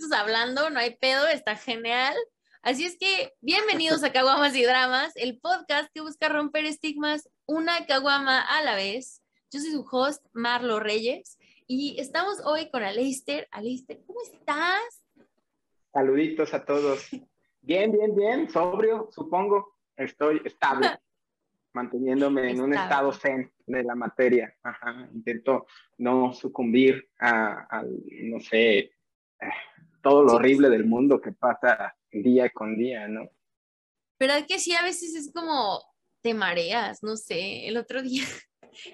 10 minutos hablando, no hay pedo, está genial. Así es que, bienvenidos a Caguamas y Dramas, el podcast que busca romper estigmas una caguama a la vez. Yo soy su host, Marlo Reyes, y estamos hoy con Aleister. Aleister, ¿cómo estás? Saluditos a todos. Bien, bien, bien, sobrio, supongo. Estoy estable, manteniéndome en un estado zen de la materia. Ajá, intento no sucumbir a, no sé, todo lo horrible del mundo que pasa día con día, ¿no? Pero es que sí, a veces es como te mareas, no sé. El otro día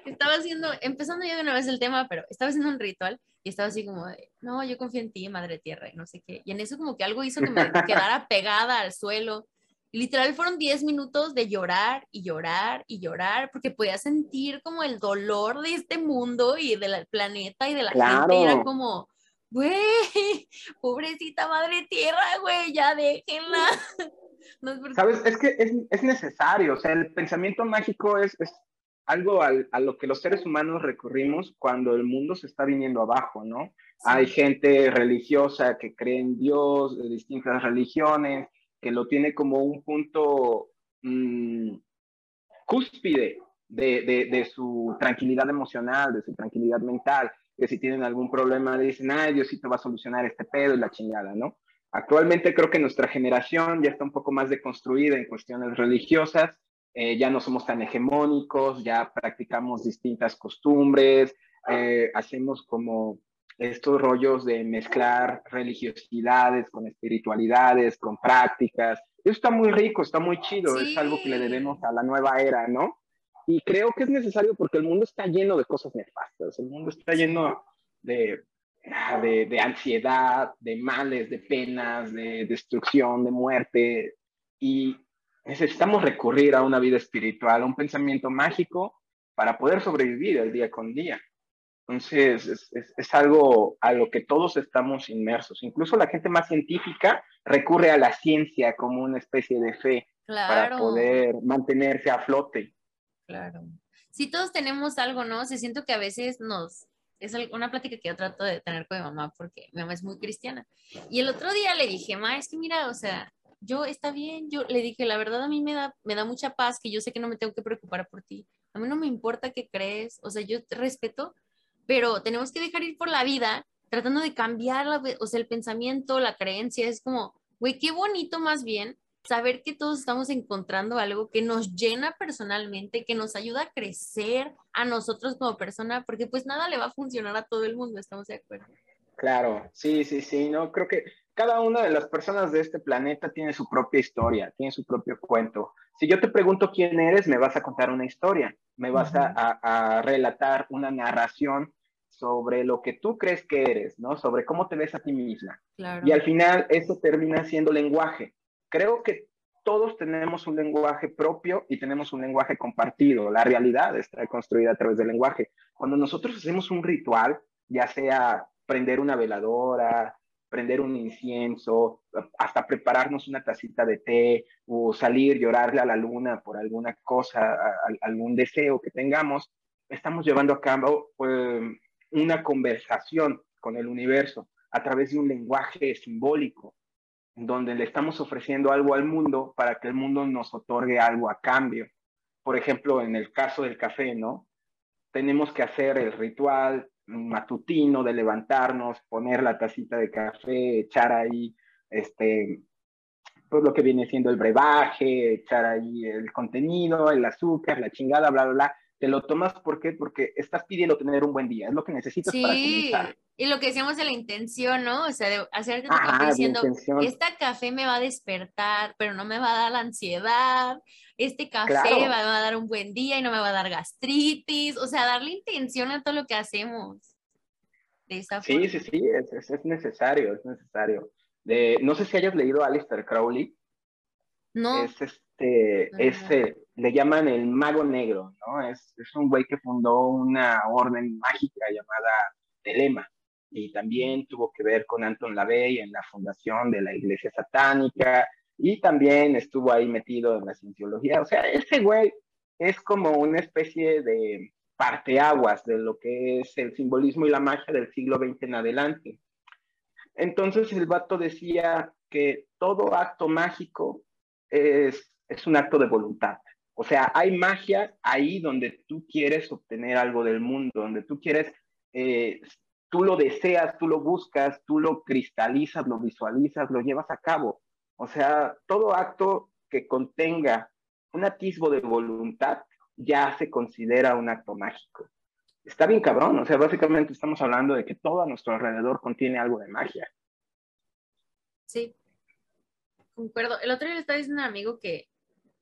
estaba haciendo, empezando ya de una vez el tema, pero estaba haciendo un ritual y estaba así como, de, no, yo confío en ti, Madre Tierra, y no sé qué. Y en eso como que algo hizo que me quedara pegada al suelo. Y literal fueron 10 minutos de llorar y llorar y llorar, porque podía sentir como el dolor de este mundo y del planeta y de la gente. Y era como, güey, pobrecita madre tierra, güey, ya déjenla. Sabes, es que es, necesario, o sea, el pensamiento mágico es, algo a lo que los seres humanos recurrimos cuando el mundo se está viniendo abajo, ¿no? Hay gente religiosa que cree en Dios, de distintas religiones, que lo tiene como un punto mm, cúspide de, de, su tranquilidad emocional, de su tranquilidad mental que si tienen algún problema dicen, ay, Diosito va a solucionar este pedo y la chingada, ¿no? Actualmente creo que nuestra generación ya está un poco más deconstruida en cuestiones religiosas, eh, ya no somos tan hegemónicos, ya practicamos distintas costumbres, eh, hacemos como estos rollos de mezclar religiosidades con espiritualidades, con prácticas. Eso está muy rico, está muy chido, es algo que le debemos a la nueva era, ¿no? Y creo que es necesario porque el mundo está lleno de cosas nefastas, el mundo está lleno de, de, de ansiedad, de males, de penas, de destrucción, de muerte. Y necesitamos recurrir a una vida espiritual, a un pensamiento mágico para poder sobrevivir el día con día. Entonces, es, es, algo a lo que todos estamos inmersos. Incluso la gente más científica recurre a la ciencia como una especie de fe para poder mantenerse a flote. Claro. Si todos tenemos algo, ¿no? Se siento que a veces nos... Es una plática que yo trato de tener con mi mamá porque mi mamá es muy cristiana. Y el otro día le dije, ma, es que mira, o sea, yo está bien, yo le dije, la verdad a mí me da, me da mucha paz que yo sé que no me tengo que preocupar por ti. A mí no me importa qué crees, o sea, yo te respeto, pero tenemos que dejar ir por la vida tratando de cambiar, o sea, el pensamiento, la creencia, es como, güey, qué bonito más bien saber que todos estamos encontrando algo que nos llena personalmente, que nos ayuda a crecer a nosotros como persona, porque pues nada le va a funcionar a todo el mundo, ¿estamos de acuerdo? Claro, sí, sí, sí, no, creo que cada una de las personas de este planeta tiene su propia historia, tiene su propio cuento. Si yo te pregunto quién eres, me vas a contar una historia, me vas a, a, relatar una narración sobre lo que tú crees que eres, ¿no? Sobre cómo te ves a ti misma. Claro. Y al final eso termina siendo lenguaje creo que todos tenemos un lenguaje propio y tenemos un lenguaje compartido. La realidad está construida a través del lenguaje. Cuando nosotros hacemos un ritual, ya sea prender una veladora, prender un incienso, hasta prepararnos una tacita de té o salir, llorarle a la luna por alguna cosa, algún deseo que tengamos, estamos llevando a cabo pues, una conversación con el universo a través de un lenguaje simbólico donde le estamos ofreciendo algo al mundo para que el mundo nos otorgue algo a cambio. Por ejemplo, en el caso del café, ¿no? Tenemos que hacer el ritual matutino de levantarnos, poner la tacita de café, echar ahí este, pues lo que viene siendo el brebaje, echar ahí el contenido, el azúcar, la chingada, bla, bla, bla. Te lo tomas, ¿por qué? Porque estás pidiendo tener un buen día, es lo que necesitas para comenzar. Y lo que decíamos de la intención, ¿no? O sea, de hacerte tu café diciendo, esta café me va a despertar, pero no me va a dar la ansiedad, este café me va a dar un buen día y no me va a dar gastritis, o sea, darle intención a todo lo que hacemos. De esa sí, sí, sí, es, es, necesario, es necesario. De, no sé si hayas leído a Alistair Crowley. No. Es este, ese, le llaman el mago negro, ¿no? Es, un güey que fundó una orden mágica llamada Telema y también tuvo que ver con Anton LaVey en la fundación de la Iglesia Satánica y también estuvo ahí metido en la cienciología. O sea, ese güey es como una especie de parteaguas de lo que es el simbolismo y la magia del siglo XX en adelante. Entonces el vato decía que todo acto mágico es un acto de voluntad. O sea, hay magia ahí donde tú quieres obtener algo del mundo, donde tú quieres, eh, tú lo deseas, tú lo buscas, tú lo cristalizas, lo visualizas, lo llevas a cabo. O sea, todo acto que contenga un atisbo de voluntad ya se considera un acto mágico. Está bien cabrón, o sea, básicamente estamos hablando de que todo a nuestro alrededor contiene algo de magia. Sí, concuerdo. El otro día le estaba diciendo a un amigo que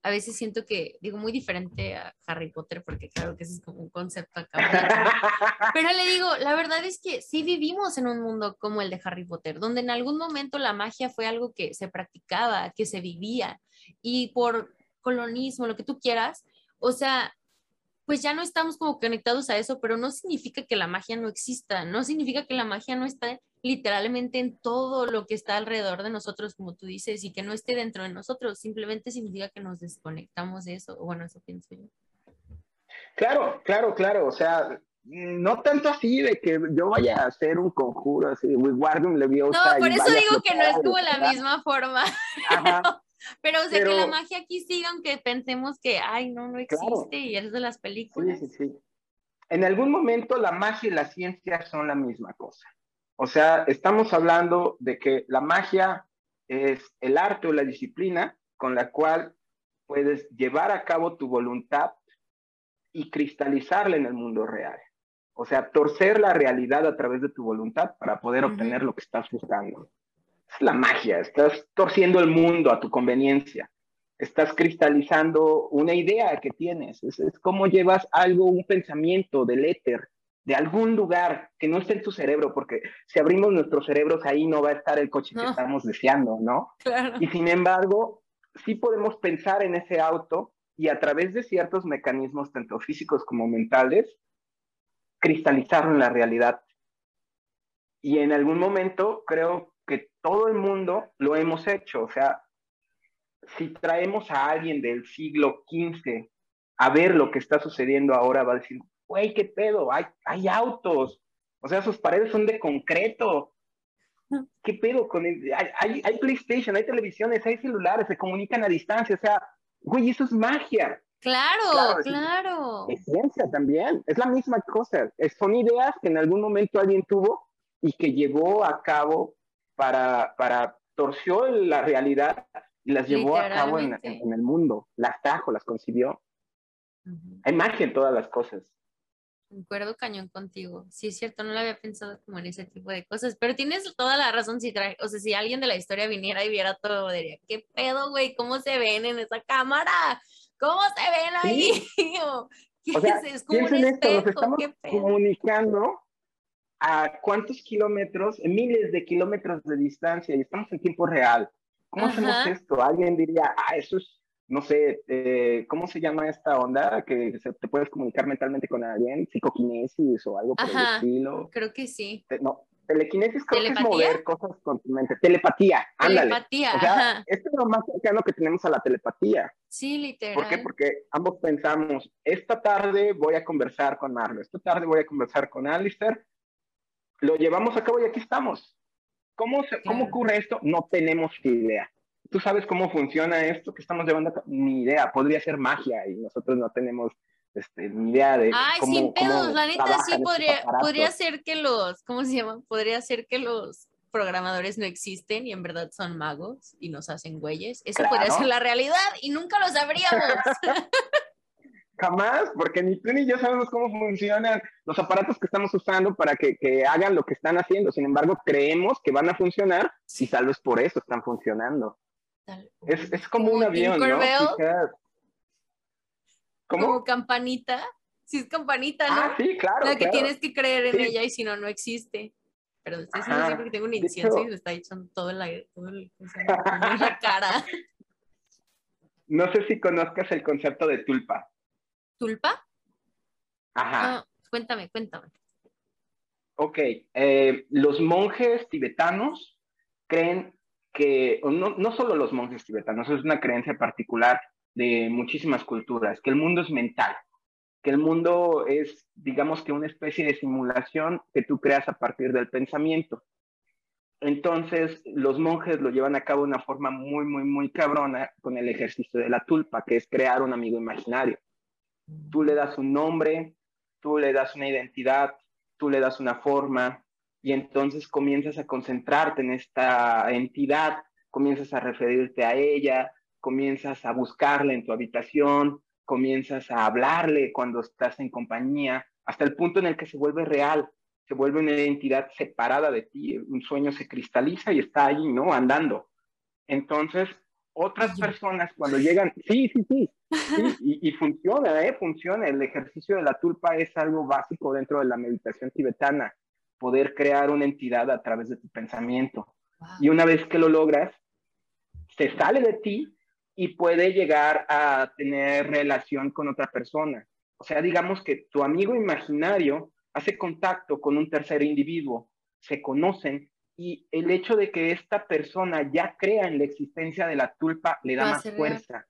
a veces siento que, digo, muy diferente a Harry Potter, porque claro que ese es como un concepto acá. Pero le digo, la verdad es que sí vivimos en un mundo como el de Harry Potter, donde en algún momento la magia fue algo que se practicaba, que se vivía, y por colonismo, lo que tú quieras, o sea, pues ya no estamos como conectados a eso, pero no significa que la magia no exista, no significa que la magia no esté literalmente en todo lo que está alrededor de nosotros, como tú dices, y que no esté dentro de nosotros, simplemente significa que nos desconectamos de eso, bueno, eso pienso yo. Claro, claro, claro, o sea, no tanto así de que yo vaya a hacer un conjuro así Wingardium Leviosa. No, por eso digo que no es como la misma forma. Ajá. Pero, o sea, que la magia aquí siga, aunque pensemos que, ay, no, no existe y es de las películas. Sí, sí, sí. En algún momento la magia y la ciencia son la misma cosa. O sea, estamos hablando de que la magia es el arte o la disciplina con la cual puedes llevar a cabo tu voluntad y cristalizarla en el mundo real. O sea, torcer la realidad a través de tu voluntad para poder obtener lo que estás buscando es la magia, estás torciendo el mundo a tu conveniencia, estás cristalizando una idea que tienes, es, como llevas algo, un pensamiento del éter, de algún lugar que no esté en tu cerebro, porque si abrimos nuestros cerebros ahí no va a estar el coche que estamos deseando, ¿no? Y sin embargo, sí podemos pensar en ese auto y a través de ciertos mecanismos, tanto físicos como mentales, cristalizarlo en la realidad. Y en algún momento creo que todo el mundo lo hemos hecho. O sea, si traemos a alguien del siglo XV a ver lo que está sucediendo ahora, va a decir, güey, qué pedo, hay, hay autos, o sea, sus paredes son de concreto. ¿Qué pedo con el, hay, hay, PlayStation, hay televisiones, hay celulares, se comunican a distancia, o sea, güey, eso es magia. Claro, claro. Es, ciencia también, es la misma cosa. son ideas que en algún momento alguien tuvo y que llevó a cabo para, para torció la realidad y las llevó a cabo en, el mundo, las trajo, las concibió. Hay magia en todas las cosas. Concuerdo cañón contigo. Sí, es cierto, no lo había pensado como en ese tipo de cosas, pero tienes toda la razón. Si trae, o sea, si alguien de la historia viniera y viera todo, diría, ¿qué pedo, güey? ¿Cómo se ven en esa cámara? ¿Cómo se ven ahí? ¿Qué o sea, es? es? como un espejo, nos estamos comunicando a cuántos kilómetros, miles de kilómetros de distancia y estamos en tiempo real. ¿Cómo hacemos esto? Alguien diría, ah, eso es, no sé, eh, ¿cómo se llama esta onda? Que te puedes comunicar mentalmente con alguien, psicoquinesis o algo por el estilo. Creo que sí. no, telequinesis creo que es mover cosas con tu mente. Telepatía, ándale. Telepatía, o sea, Esto es lo más cercano que tenemos a la telepatía. Sí, literal. ¿Por qué? Porque ambos pensamos, esta tarde voy a conversar con Marlo, esta tarde voy a conversar con Alistair, lo llevamos a cabo y aquí estamos. ¿Cómo, ¿Cómo ocurre esto? No tenemos idea. ¿Tú sabes cómo funciona esto que estamos llevando a cabo? Ni idea. Podría ser magia y nosotros no tenemos este, ni idea de. Ay, cómo, sin pedos. La neta sí podría, podría ser que los, ¿cómo se llama? Podría ser que los programadores no existen y en verdad son magos y nos hacen güeyes. Eso podría ser la realidad y nunca lo sabríamos. Jamás, porque ni tú ni yo sabemos cómo funcionan los aparatos que estamos usando para que, hagan lo que están haciendo. Sin embargo, creemos que van a funcionar y tal vez por eso están funcionando. Es, como un avión, ¿no? ¿Cómo? Como campanita. Sí, es campanita, ¿no? Ah, sí, claro. La que tienes que creer en ella y si no, no existe. Pero estoy diciendo siempre que tengo un incienso y me está echando todo, el, todo el, la cara. No sé si conozcas el concepto de tulpa. ¿Tulpa? Ajá. Ah, cuéntame, cuéntame. Ok, eh, los monjes tibetanos creen que, no, no solo los monjes tibetanos, es una creencia particular de muchísimas culturas, que el mundo es mental, que el mundo es, digamos que una especie de simulación que tú creas a partir del pensamiento. Entonces, los monjes lo llevan a cabo de una forma muy, muy, muy cabrona con el ejercicio de la tulpa, que es crear un amigo imaginario. Tú le das un nombre, tú le das una identidad, tú le das una forma, y entonces comienzas a concentrarte en esta entidad, comienzas a referirte a ella, comienzas a buscarla en tu habitación, comienzas a hablarle cuando estás en compañía, hasta el punto en el que se vuelve real, se vuelve una identidad separada de ti, un sueño se cristaliza y está ahí, ¿no? Andando. Entonces, otras personas cuando llegan, sí, sí, sí, y, y, funciona, ¿eh? Funciona. El ejercicio de la tulpa es algo básico dentro de la meditación tibetana, poder crear una entidad a través de tu pensamiento. Y una vez que lo logras, se sale de ti y puede llegar a tener relación con otra persona. O sea, digamos que tu amigo imaginario hace contacto con un tercer individuo, se conocen y el hecho de que esta persona ya crea en la existencia de la tulpa le da más fuerza,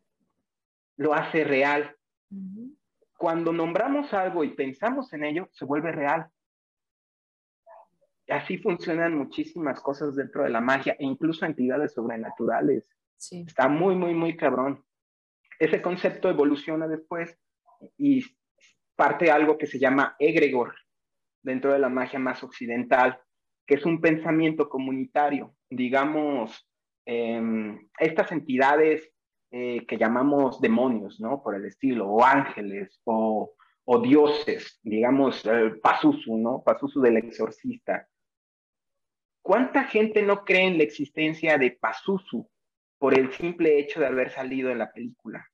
lo hace real. Cuando nombramos algo y pensamos en ello, se vuelve real. Así funcionan muchísimas cosas dentro de la magia e incluso entidades sobrenaturales. Está muy, muy, muy cabrón. Ese concepto evoluciona después y parte algo que se llama egregor, dentro de la magia más occidental, que es un pensamiento comunitario. Digamos, em, estas entidades eh, que llamamos demonios, ¿no? Por el estilo, o ángeles, o, dioses, digamos, eh, ¿no? Pazuzu del exorcista. ¿Cuánta gente no cree en la existencia de Pazuzu por el simple hecho de haber salido en la película?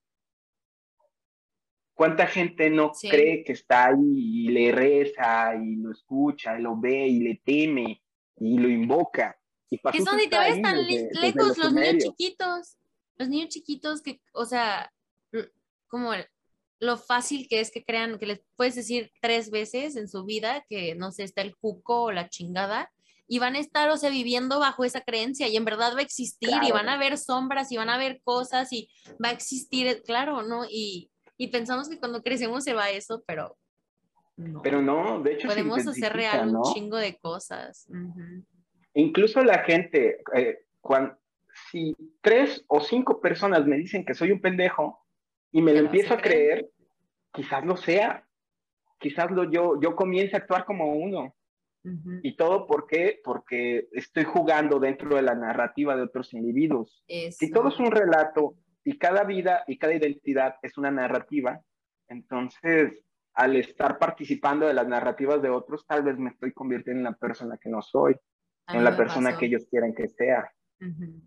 ¿Cuánta gente no cree que está ahí y le reza y lo escucha y lo ve y le teme y lo invoca? Y que son te ves tan lejos los niños chiquitos, los niños chiquitos que, o sea, como lo fácil que es que crean, que les puedes decir tres veces en su vida que, no sé, está el cuco o la chingada, y van a estar, o sea, viviendo bajo esa creencia y en verdad va a existir y van a ver sombras y van a ver cosas y va a existir, claro, ¿no? Y, y pensamos que cuando crecemos se va eso, pero no. Pero no, de hecho. Podemos hacer real un chingo de cosas. Incluso la gente, eh, cuando, si tres o cinco personas me dicen que soy un pendejo y me lo empiezo a creer, quizás lo sea. Quizás lo, yo, yo comience a actuar como uno. Y todo por qué? Porque estoy jugando dentro de la narrativa de otros individuos. Si todo es un relato y cada vida y cada identidad es una narrativa, entonces al estar participando de las narrativas de otros, tal vez me estoy convirtiendo en la persona que no soy, en la persona que ellos quieren que sea.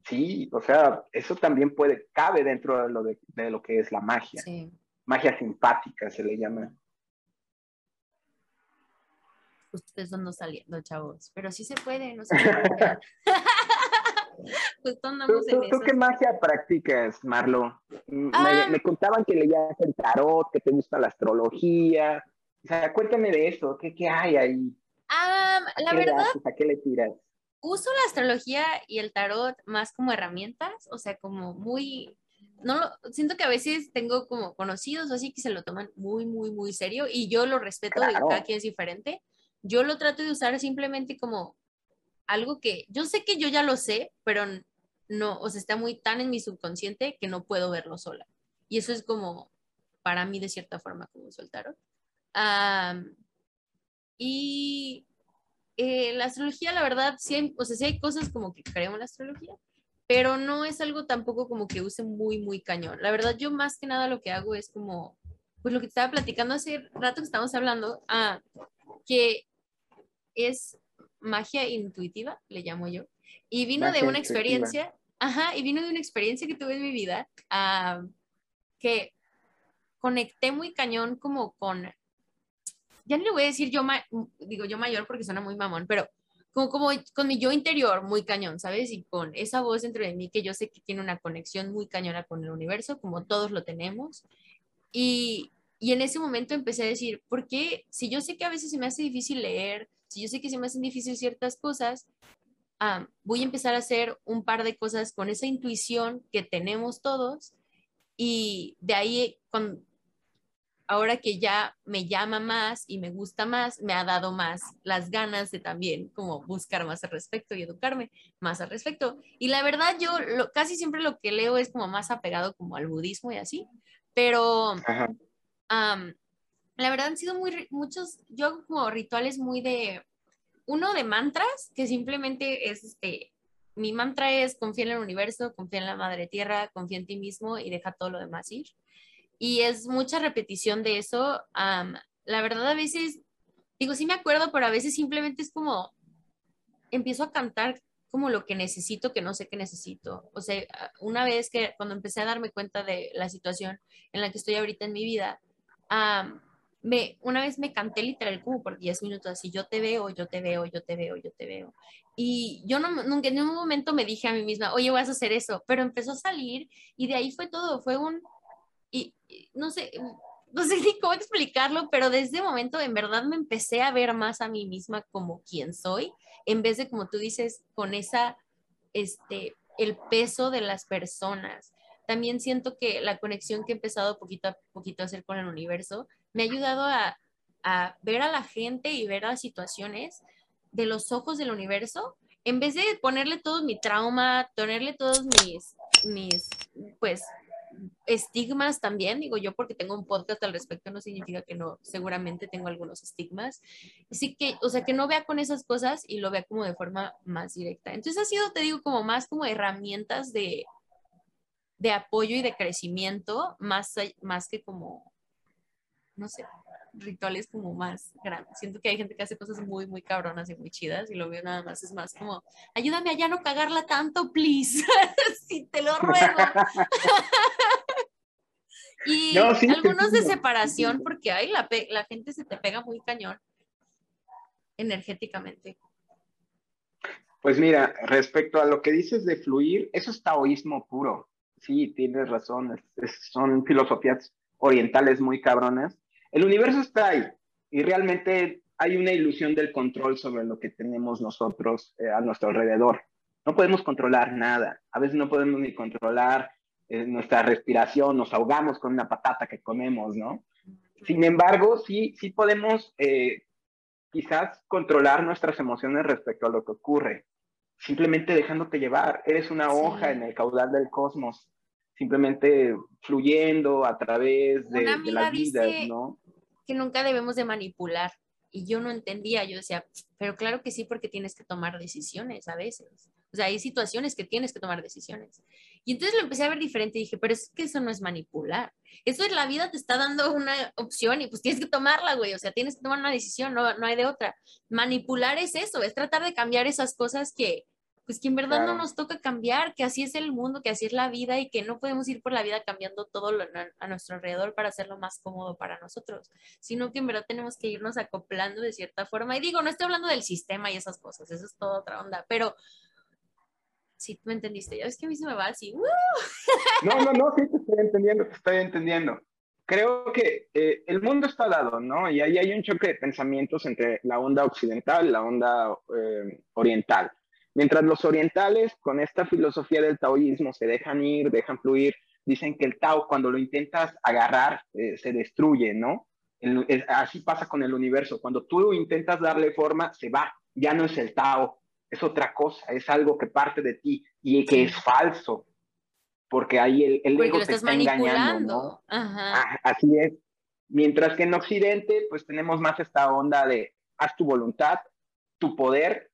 Sí, o sea, eso también puede, cabe dentro de lo, de, lo que es la magia. Magia simpática se le llama. Ustedes no saliendo, chavos, pero sí se puede, no sé. Pues, ¿Tú, qué magia practicas, Marlo? Mm, ah. Me, contaban que leías el tarot, que te gusta la astrología. O sea, cuéntame de eso, ¿qué, qué hay ahí? Ah, la verdad. ¿A qué le tiras? Uso la astrología y el tarot más como herramientas, o sea, como muy no siento que a veces tengo como conocidos o así que se lo toman muy, muy, muy serio y yo lo respeto, de cada quien es diferente. Yo lo trato de usar simplemente como algo que yo sé que yo ya lo sé, pero no, o sea, está muy tan en mi subconsciente que no puedo verlo sola. Y eso es como, para mí, de cierta forma, como soltaron. y eh, la astrología, la verdad, sí hay, o sea, sí hay cosas como que creo en la astrología, pero no es algo tampoco como que use muy, muy cañón. La verdad, yo más que nada lo que hago es como, pues lo que estaba platicando hace rato que estábamos hablando, ah, que es magia intuitiva, le llamo yo, y vino de una experiencia, ajá, y vino de una experiencia que tuve en mi vida, que conecté muy cañón como con, ya no le voy a decir yo, digo yo mayor porque suena muy mamón, pero como, como con mi yo interior muy cañón, ¿sabes? Y con esa voz dentro de mí que yo sé que tiene una conexión muy cañona con el universo, como todos lo tenemos. Y, y en ese momento empecé a decir, ¿por qué? Si yo sé que a veces se me hace difícil leer, si yo sé que se me hacen difíciles ciertas cosas, voy a empezar a hacer un par de cosas con esa intuición que tenemos todos y de ahí, con, ahora que ya me llama más y me gusta más, me ha dado más las ganas de también como buscar más al respecto y educarme más al respecto. Y la verdad yo casi siempre lo que leo es como más apegado como al budismo y así, pero la verdad han sido muy, muchos, yo hago como rituales muy de, uno de mantras, que simplemente es este, mi mantra es confía en el universo, confía en la madre tierra, confía en ti mismo y deja todo lo demás ir. Y es mucha repetición de eso. la verdad, a veces, digo, sí me acuerdo, pero a veces simplemente es como, empiezo a cantar como lo que necesito, que no sé qué necesito. O sea, una vez que cuando empecé a darme cuenta de la situación en la que estoy ahorita en mi vida, me, una vez me canté literal como por 10 minutos, así, yo te veo, yo te veo, yo te veo, yo te veo. Y yo no, nunca en un momento me dije a mí misma, oye, vas a hacer eso, pero empezó a salir y de ahí fue todo, fue un, y, no sé, no sé ni cómo explicarlo, pero desde ese momento en verdad me empecé a ver más a mí misma como quien soy, en vez de como tú dices, con esa, este, el peso de las personas. También siento que la conexión que he empezado poquito a poquito a hacer con el universo me ha ayudado a, ver a la gente y ver las situaciones de los ojos del universo, en vez de ponerle todo mi trauma, ponerle todos mis, mis, pues, estigmas también, digo yo porque tengo un podcast al respecto, no significa que no, seguramente tengo algunos estigmas. Así que, o sea, que no vea con esas cosas y lo vea como de forma más directa. Entonces ha sido, te digo, como más como herramientas de, de apoyo y de crecimiento, más, más que como no sé, rituales como más grandes. Siento que hay gente que hace cosas muy, muy cabronas y muy chidas y lo veo nada más, es más como, ayúdame a ya no cagarla tanto, please, si te lo ruego. y algunos de separación, porque hay la, la gente se te pega muy cañón energéticamente. Pues mira, respecto a lo que dices de fluir, eso es taoísmo puro. Sí, tienes razón, son filosofías orientales muy cabronas el universo está ahí y realmente hay una ilusión del control sobre lo que tenemos nosotros eh, a nuestro alrededor. No podemos controlar nada. A veces no podemos ni controlar eh, nuestra respiración, nos ahogamos con una patata que comemos, ¿no? Sin embargo, sí, sí podemos eh, quizás controlar nuestras emociones respecto a lo que ocurre. Simplemente dejándote llevar. Eres una hoja en el caudal del cosmos simplemente fluyendo a través de, de las vidas, ¿no? que nunca debemos de manipular. Y yo no entendía, yo decía, pero claro que sí, porque tienes que tomar decisiones a veces. O sea, hay situaciones que tienes que tomar decisiones. Y entonces lo empecé a ver diferente y dije, pero es que eso no es manipular. Eso es la vida te está dando una opción y pues tienes que tomarla, güey. O sea, tienes que tomar una decisión, no, no hay de otra. Manipular es eso, es tratar de cambiar esas cosas que, pues que en verdad no nos toca cambiar, que así es el mundo, que así es la vida y que no podemos ir por la vida cambiando todo lo, a nuestro alrededor para hacerlo más cómodo para nosotros, sino que en verdad tenemos que irnos acoplando de cierta forma. Y digo, no estoy hablando del sistema y esas cosas, eso es toda otra onda, pero sí, tú me entendiste, ya ves que a mí se me va así. No, no, no, sí te estoy entendiendo, te estoy entendiendo. Creo que eh, el mundo está dado, ¿no? Y ahí hay un choque de pensamientos entre la onda occidental y la onda eh, oriental Mientras los orientales, con esta filosofía del taoísmo, se dejan ir, dejan fluir, dicen que el Tao, cuando lo intentas agarrar, eh, se destruye, ¿no? así pasa con el universo. Cuando tú intentas darle forma, se va. Ya no es el Tao, es otra cosa, es algo que parte de ti y que es falso. Porque ahí el, el ego te está engañando, ¿no? Ah, así es. Mientras que en Occidente, pues tenemos más esta onda de haz tu voluntad, tu poder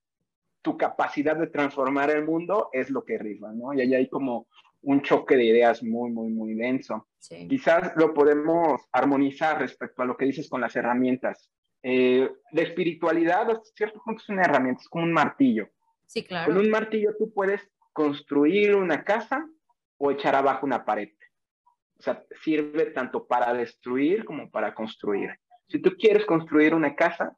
tu capacidad de transformar el mundo es lo que rifa, ¿no? Y ahí hay como un choque de ideas muy, muy, muy denso. Quizás lo podemos armonizar respecto a lo que dices con las herramientas. Eh, la espiritualidad, a cierto punto, es una herramienta, es como un martillo. Sí, claro. Con un martillo tú puedes construir una casa o echar abajo una pared. O sea, sirve tanto para destruir como para construir. Si tú quieres construir una casa,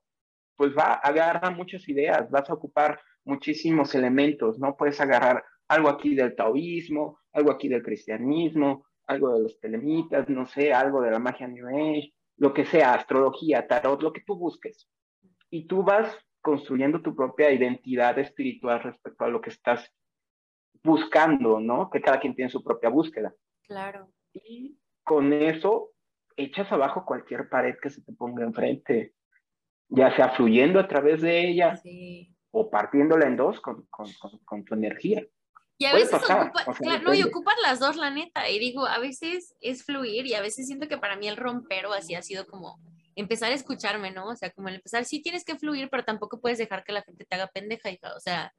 pues va, agarra muchas ideas, vas a ocupar muchísimos elementos, ¿no? Puedes agarrar algo aquí del taoísmo, algo aquí del cristianismo, algo de los telemitas, no sé, algo de la magia New Age, lo que sea, astrología, tarot, lo que tú busques. Y tú vas construyendo tu propia identidad espiritual respecto a lo que estás buscando, ¿no? Que cada quien tiene su propia búsqueda. Claro. Y con eso echas abajo cualquier pared que se te ponga enfrente, ya sea fluyendo a través de ella o partiéndola en dos con, con, con, tu energía. Y a veces ocupa, claro, no, y ocupas las dos, la neta. Y digo, a veces es fluir y a veces siento que para mí el rompero así ha sido como empezar a escucharme, ¿no? O sea, como el empezar, sí tienes que fluir, pero tampoco puedes dejar que la gente te haga pendeja, hija. O sea,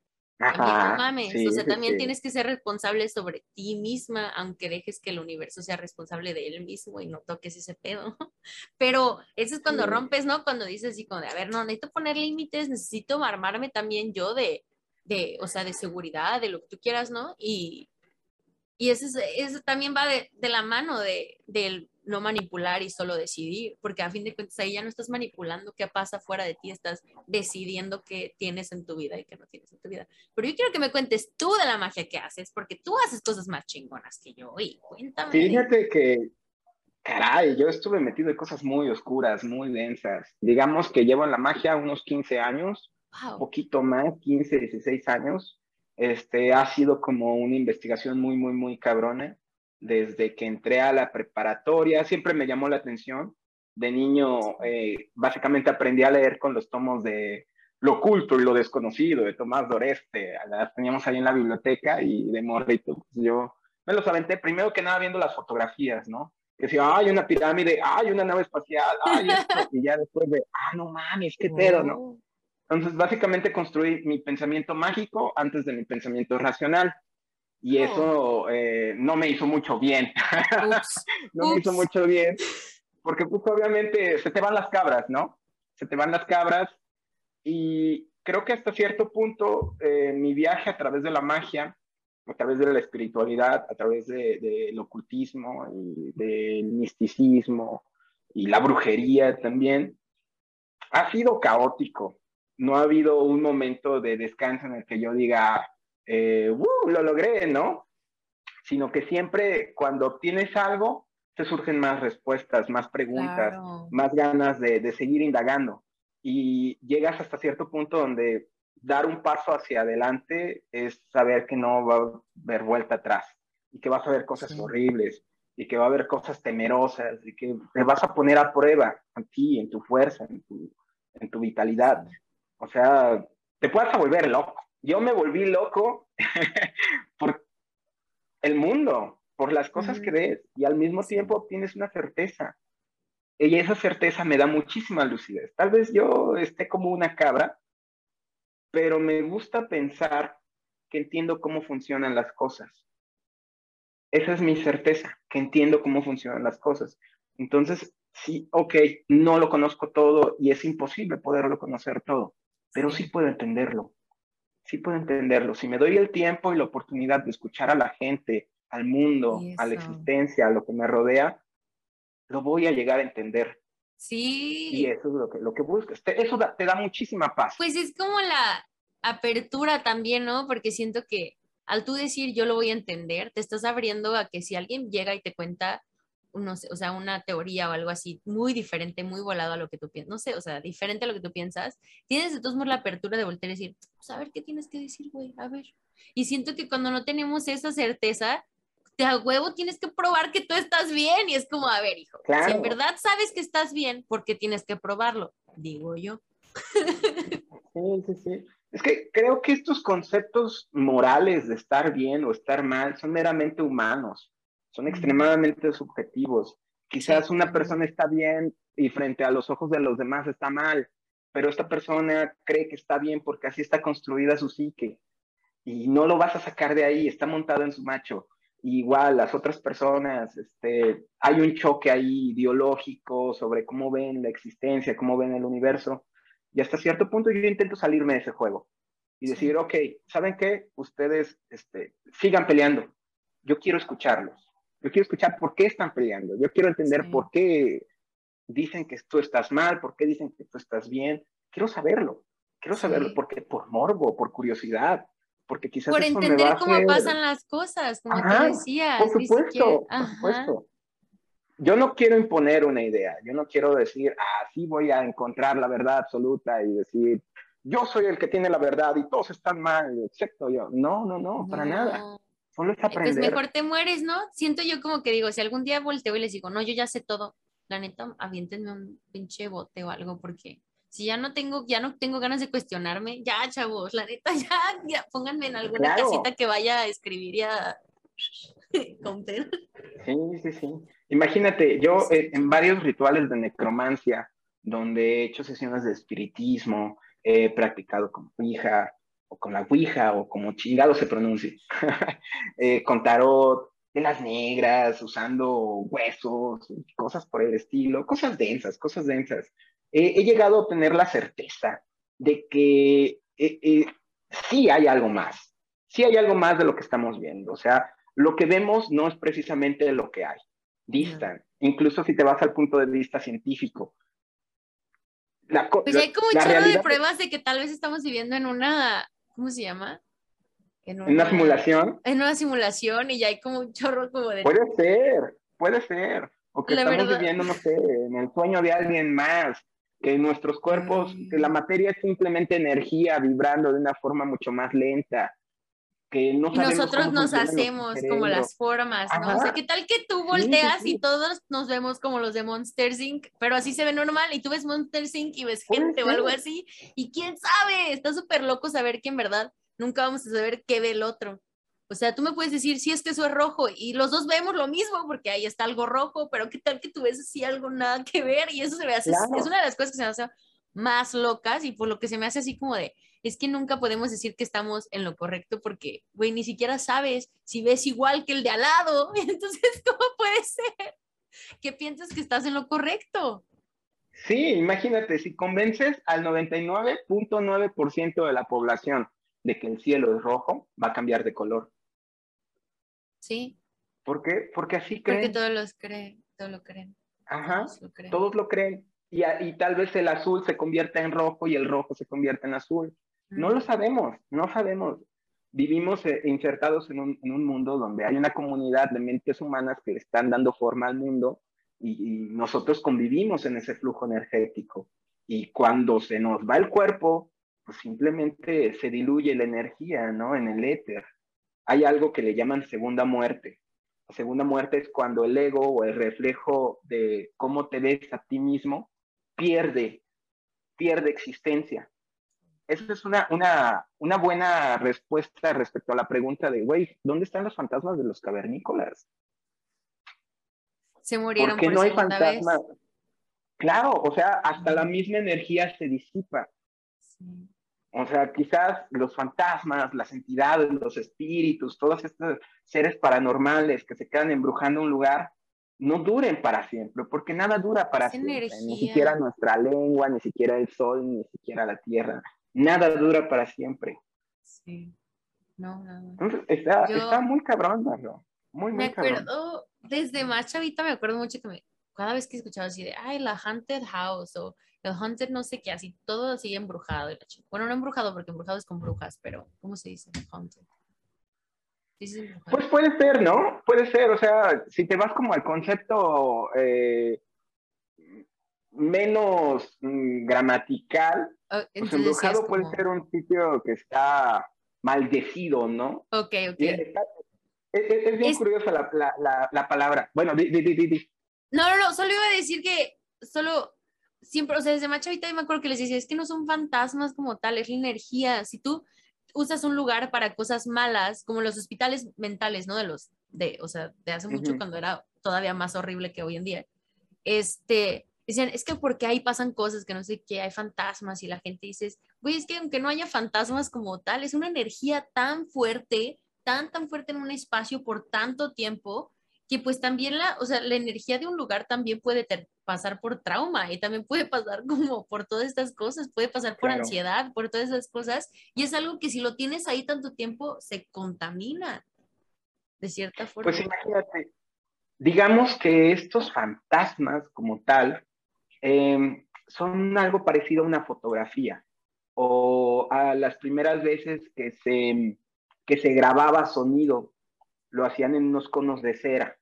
no mames, o sea, también tienes que ser responsable sobre ti misma, aunque dejes que el universo sea responsable de él mismo y no toques ese pedo. Pero eso es cuando rompes, ¿no? Cuando dices así como de, a ver, no, necesito poner límites, necesito armarme también yo de, de, o sea, de seguridad, de lo que tú quieras, ¿no? Y, y eso, eso también va de, de la mano de, del no manipular y solo decidir, porque a fin de cuentas ahí ya no estás manipulando qué pasa fuera de ti, estás decidiendo qué tienes en tu vida y qué no tienes en tu vida. Pero yo quiero que me cuentes tú de la magia que haces, porque tú haces cosas más chingonas que yo y cuéntame. Fíjate que, caray, yo estuve metido en cosas muy oscuras, muy densas. Digamos que llevo en la magia unos 15 años, un poquito más, 15, 16 años. Este, ha sido como una investigación muy, muy, muy cabrona desde que entré a la preparatoria, siempre me llamó la atención. De niño, eh, básicamente aprendí a leer con los tomos de Lo oculto y lo desconocido de Tomás Doreste. Las teníamos ahí en la biblioteca y de morrito. Pues yo me los aventé primero que nada viendo las fotografías, ¿no? Que decía, hay una pirámide, hay una nave espacial, ay, esto. y ya después de, ah, no mames, qué pedo, ¿no? Entonces, básicamente construí mi pensamiento mágico antes de mi pensamiento racional y oh. eso eh, no me hizo mucho bien. no me hizo mucho bien, porque pues obviamente se te van las cabras, ¿no? Se te van las cabras y creo que hasta cierto punto eh, mi viaje a través de la magia, a través de la espiritualidad, a través del de, ocultismo y del misticismo y la brujería también, ha sido caótico. No ha habido un momento de descanso en el que yo diga, eh, uh, lo logré, ¿no? Sino que siempre cuando obtienes algo, te surgen más respuestas, más preguntas, más ganas de, seguir indagando. Y llegas hasta cierto punto donde dar un paso hacia adelante es saber que no va a haber vuelta atrás y que vas a ver cosas horribles y que va a haber cosas temerosas y que te vas a poner a prueba a ti, en tu fuerza, en tu, en tu vitalidad. O sea, te puedes volver loco yo me volví loco por el mundo, por las cosas que ves, y al mismo tiempo tienes una certeza. Y esa certeza me da muchísima lucidez. Tal vez yo esté como una cabra, pero me gusta pensar que entiendo cómo funcionan las cosas. Esa es mi certeza, que entiendo cómo funcionan las cosas. Entonces, sí, ok, no lo conozco todo y es imposible poderlo conocer todo, pero sí puedo entenderlo sí puedo entenderlo. Si me doy el tiempo y la oportunidad de escuchar a la gente, al mundo, a la existencia, a lo que me rodea, lo voy a llegar a entender. Sí. Y eso es lo que, lo que buscas. eso te da muchísima paz. Pues es como la apertura también, ¿no? Porque siento que al tú decir yo lo voy a entender, te estás abriendo a que si alguien llega y te cuenta no sé, o sea, una teoría o algo así muy diferente, muy volado a lo que tú piensas, no sé, o sea, diferente a lo que tú piensas, tienes de todos modos la apertura de voltear y decir, pues a ver qué tienes que decir, güey, a ver. Y siento que cuando no tenemos esa certeza, te a huevo tienes que probar que tú estás bien y es como, a ver, hijo, si en verdad sabes que estás bien, ¿por qué tienes que probarlo? Digo yo. Sí, sí, sí. Es que creo que estos conceptos morales de estar bien o estar mal son meramente humanos son extremadamente subjetivos. Quizás una persona está bien y frente a los ojos de los demás está mal, pero esta persona cree que está bien porque así está construida su psique y no lo vas a sacar de ahí, está montado en su macho. igual las otras personas, este, hay un choque ahí ideológico sobre cómo ven la existencia, cómo ven el universo, y hasta cierto punto yo intento salirme de ese juego y decir, ok, ¿saben qué? Ustedes este, sigan peleando, yo quiero escucharlos yo quiero escuchar por qué están peleando. Yo quiero entender por qué dicen que tú estás mal, por qué dicen que tú estás bien. Quiero saberlo. Quiero saberlo porque por morbo, por curiosidad, porque quizás por entender cómo pasan las cosas, como tú decías. Por supuesto, por supuesto. Yo no quiero imponer una idea. Yo no quiero decir, ah, sí voy a encontrar la verdad absoluta y decir, yo soy el que tiene la verdad y todos están mal, excepto yo. No, no, no, para nada. Solo es aprender. Pues mejor te mueres, ¿no? Siento yo como que digo, si algún día volteo y les digo, no, yo ya sé todo, la neta, aviéntenme un pinche bote o algo, porque si ya no tengo, ya no tengo ganas de cuestionarme, ya, chavos, la neta, ya, ya pónganme en alguna casita que vaya a escribir ya con Sí, sí, sí. Imagínate, yo eh, en varios rituales de necromancia, donde he hecho sesiones de espiritismo, he practicado con Ouija, o con la Ouija, o como chingado se pronuncie, eh, con tarot, de las negras, usando huesos, cosas por el estilo, cosas densas, cosas densas. he llegado a tener la certeza de que eh, sí hay algo más, sí hay algo más de lo que estamos viendo. O sea, lo que vemos no es precisamente lo que hay distan. Incluso si te vas al punto de vista científico. pues hay como un chorro de pruebas de que tal vez estamos viviendo en una, ¿cómo se llama? En una, simulación. En una simulación y ya hay como un chorro como de... Puede ser, puede ser. O que estamos viviendo, no sé, en el sueño de alguien más, que nuestros cuerpos, que la mm. materia es simplemente energía vibrando de una forma mucho más lenta y nosotros nos hacemos como las formas, ¿no? O sea, ¿qué tal que tú volteas y todos nos vemos como los de Monster Inc., pero así se ve normal y tú ves Monster Inc. y ves gente o algo así y quién sabe, está súper loco saber que en verdad nunca vamos a saber qué ve el otro. O sea, tú me puedes decir, si es que eso es rojo y los dos vemos lo mismo porque ahí está algo rojo, pero qué tal que tú ves así algo nada que ver y eso se ve así, es una de las cosas que se me hace más locas y por lo que se me hace así como de, es que nunca podemos decir que estamos en lo correcto porque, güey, ni siquiera sabes si ves igual que el de al lado. Entonces, ¿cómo puede ser que piensas que estás en lo correcto? Sí, imagínate, si convences al 99.9% de la población de que el cielo es rojo, va a cambiar de color. Sí. ¿Por qué? Porque así creen. Porque todos los creen, todos lo creen. Ajá, todos lo creen. Todos lo creen. Y, y, tal vez el azul se convierta en rojo y el rojo se convierta en azul. No lo sabemos, no sabemos. Vivimos eh, insertados en un, en un, mundo donde hay una comunidad de mentes humanas que están dando forma al mundo y, nosotros convivimos en ese flujo energético. Y cuando se nos va el cuerpo, pues simplemente se diluye la energía, ¿no? En el éter. Hay algo que le llaman segunda muerte. La segunda muerte es cuando el ego o el reflejo de cómo te ves a ti mismo pierde, pierde existencia esa es una, una, una buena respuesta respecto a la pregunta de, güey, ¿dónde están los fantasmas de los cavernícolas? Se murieron porque no hay fantasmas. Claro, o sea, hasta la misma energía se disipa. O sea, quizás los fantasmas, las entidades, los espíritus, todos estos seres paranormales que se quedan embrujando un lugar, no duren para siempre, porque nada dura para siempre. Ni siquiera nuestra lengua, ni siquiera el sol, ni siquiera la tierra nada dura para siempre. Sí. No, no, Entonces, está, está muy cabrón, ¿no? Muy, muy Me acuerdo, desde más chavita me acuerdo mucho que me, cada vez que escuchaba así de, ay, la Haunted House o el Haunted no sé qué, así, todo así embrujado. Bueno, no embrujado porque embrujado es con brujas, pero ¿cómo se dice? Haunted. Pues puede ser, ¿no? Puede ser, o sea, si te vas como al concepto eh, menos mm, gramatical, oh, pues embrujado puede ser un sitio que está maldecido, ¿no? Ok, ok. es, bien curiosa la, palabra. Bueno, di, di, di, No, no, no, solo iba a decir que solo siempre, o sea, desde más chavita me acuerdo que les decía, es que no son fantasmas como tal, es la energía. Si tú usas un lugar para cosas malas, como los hospitales mentales, ¿no? De los, de, o sea, de hace mucho cuando era todavía más horrible que hoy en día. Este, Dicen, es que porque ahí pasan cosas que no sé qué, hay fantasmas y la gente dice, güey, es que aunque no haya fantasmas como tal, es una energía tan fuerte, tan, tan fuerte en un espacio por tanto tiempo, que pues también la, o sea, la energía de un lugar también puede pasar por trauma y también puede pasar como por todas estas cosas, puede pasar por ansiedad, por todas esas cosas, y es algo que si lo tienes ahí tanto tiempo, se contamina de cierta forma. Pues imagínate, digamos que estos fantasmas como tal, Em, son algo parecido a una fotografía o a las primeras veces que se, que se grababa sonido, lo hacían en unos conos de cera.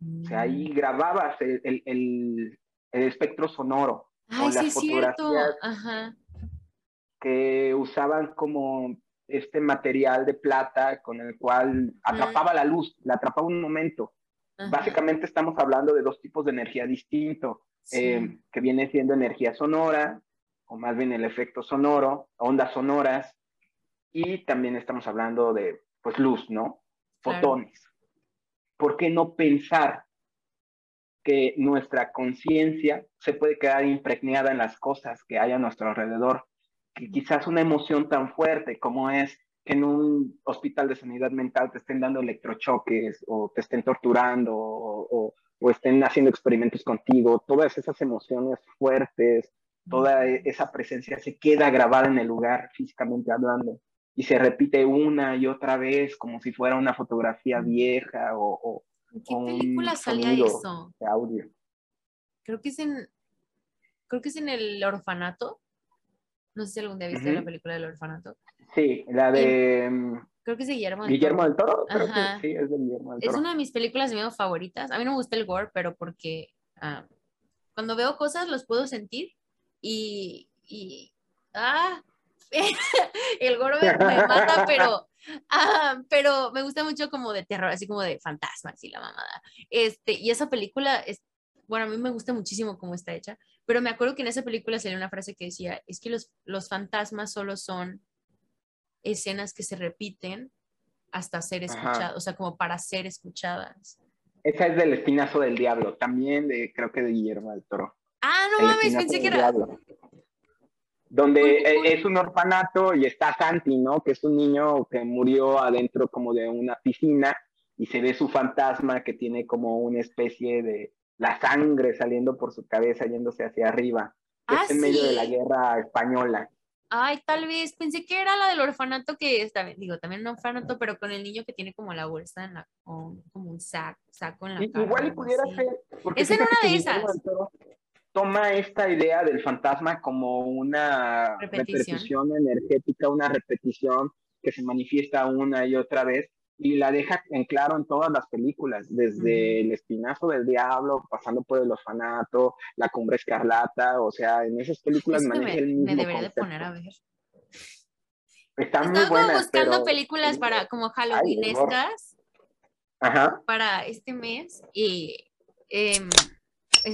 O sea, ahí mm. grababas el, el, el, espectro sonoro. Ay, sí, cierto. Que usaban como este material de plata con el cual atrapaba la luz, la atrapaba un momento. Básicamente estamos hablando de dos tipos de energía eh, que viene siendo energía sonora, o más bien el efecto sonoro, ondas sonoras, y también estamos hablando de, pues, luz, ¿no? Fotones. ¿Por qué no pensar que nuestra conciencia se puede quedar impregnada en las cosas que hay a nuestro alrededor? Que quizás una emoción tan fuerte como es que en un hospital de sanidad mental te estén dando electrochoques o te estén torturando o, o estén haciendo experimentos contigo, todas esas emociones fuertes, toda esa presencia se queda grabada en el lugar físicamente hablando y se repite una y otra vez como si fuera una fotografía vieja o... ¿En qué película salía eso? De audio. Creo que es en... Creo que es en el orfanato. No sé si algún día viste la película del orfanato. Sí, la de... Mm, creo que es Guillermo del Guillermo Del Toro. Creo que sí, es de Guillermo del Toro. Es una de mis películas de miedo favoritas. A mí no me gusta el gore, pero porque ah, cuando veo cosas los puedo sentir y, y ah, el goro me, mata, pero, ah, pero me gusta mucho como de terror, así como de fantasmas y la mamada. Este, y esa película, es, bueno, a mí me gusta muchísimo cómo está hecha, pero me acuerdo que en esa película salió una frase que decía, es que los, los fantasmas solo son escenas que se repiten hasta ser escuchadas, o sea, como para ser escuchadas. Esa es del espinazo del diablo, también de, creo que de Guillermo del Toro. Ah, no mames, pensé que era donde e, es un orfanato y está Santi, ¿no? Que es un niño que murió adentro como de una piscina y se ve su fantasma que tiene como una especie de la sangre saliendo por su cabeza yéndose hacia arriba. Ah, es en medio de la guerra española. Ay, tal vez, pensé que era la del orfanato que está, digo, también un orfanato, pero con el niño que tiene como la bolsa en la, como un saco, saco en la cara. Igual y pudiera ser. Es en una de esas toma esta idea del fantasma como una repetición. energética, una repetición que se manifiesta una y otra vez y la deja en claro en todas las películas, desde El Espinazo del Diablo, pasando por El Orfanato, La Cumbre Escarlata, o sea, en esas películas maneja el mismo Me debería de poner a ver. Están muy buenas, buscando películas para como Halloweenescas para este mes y eh,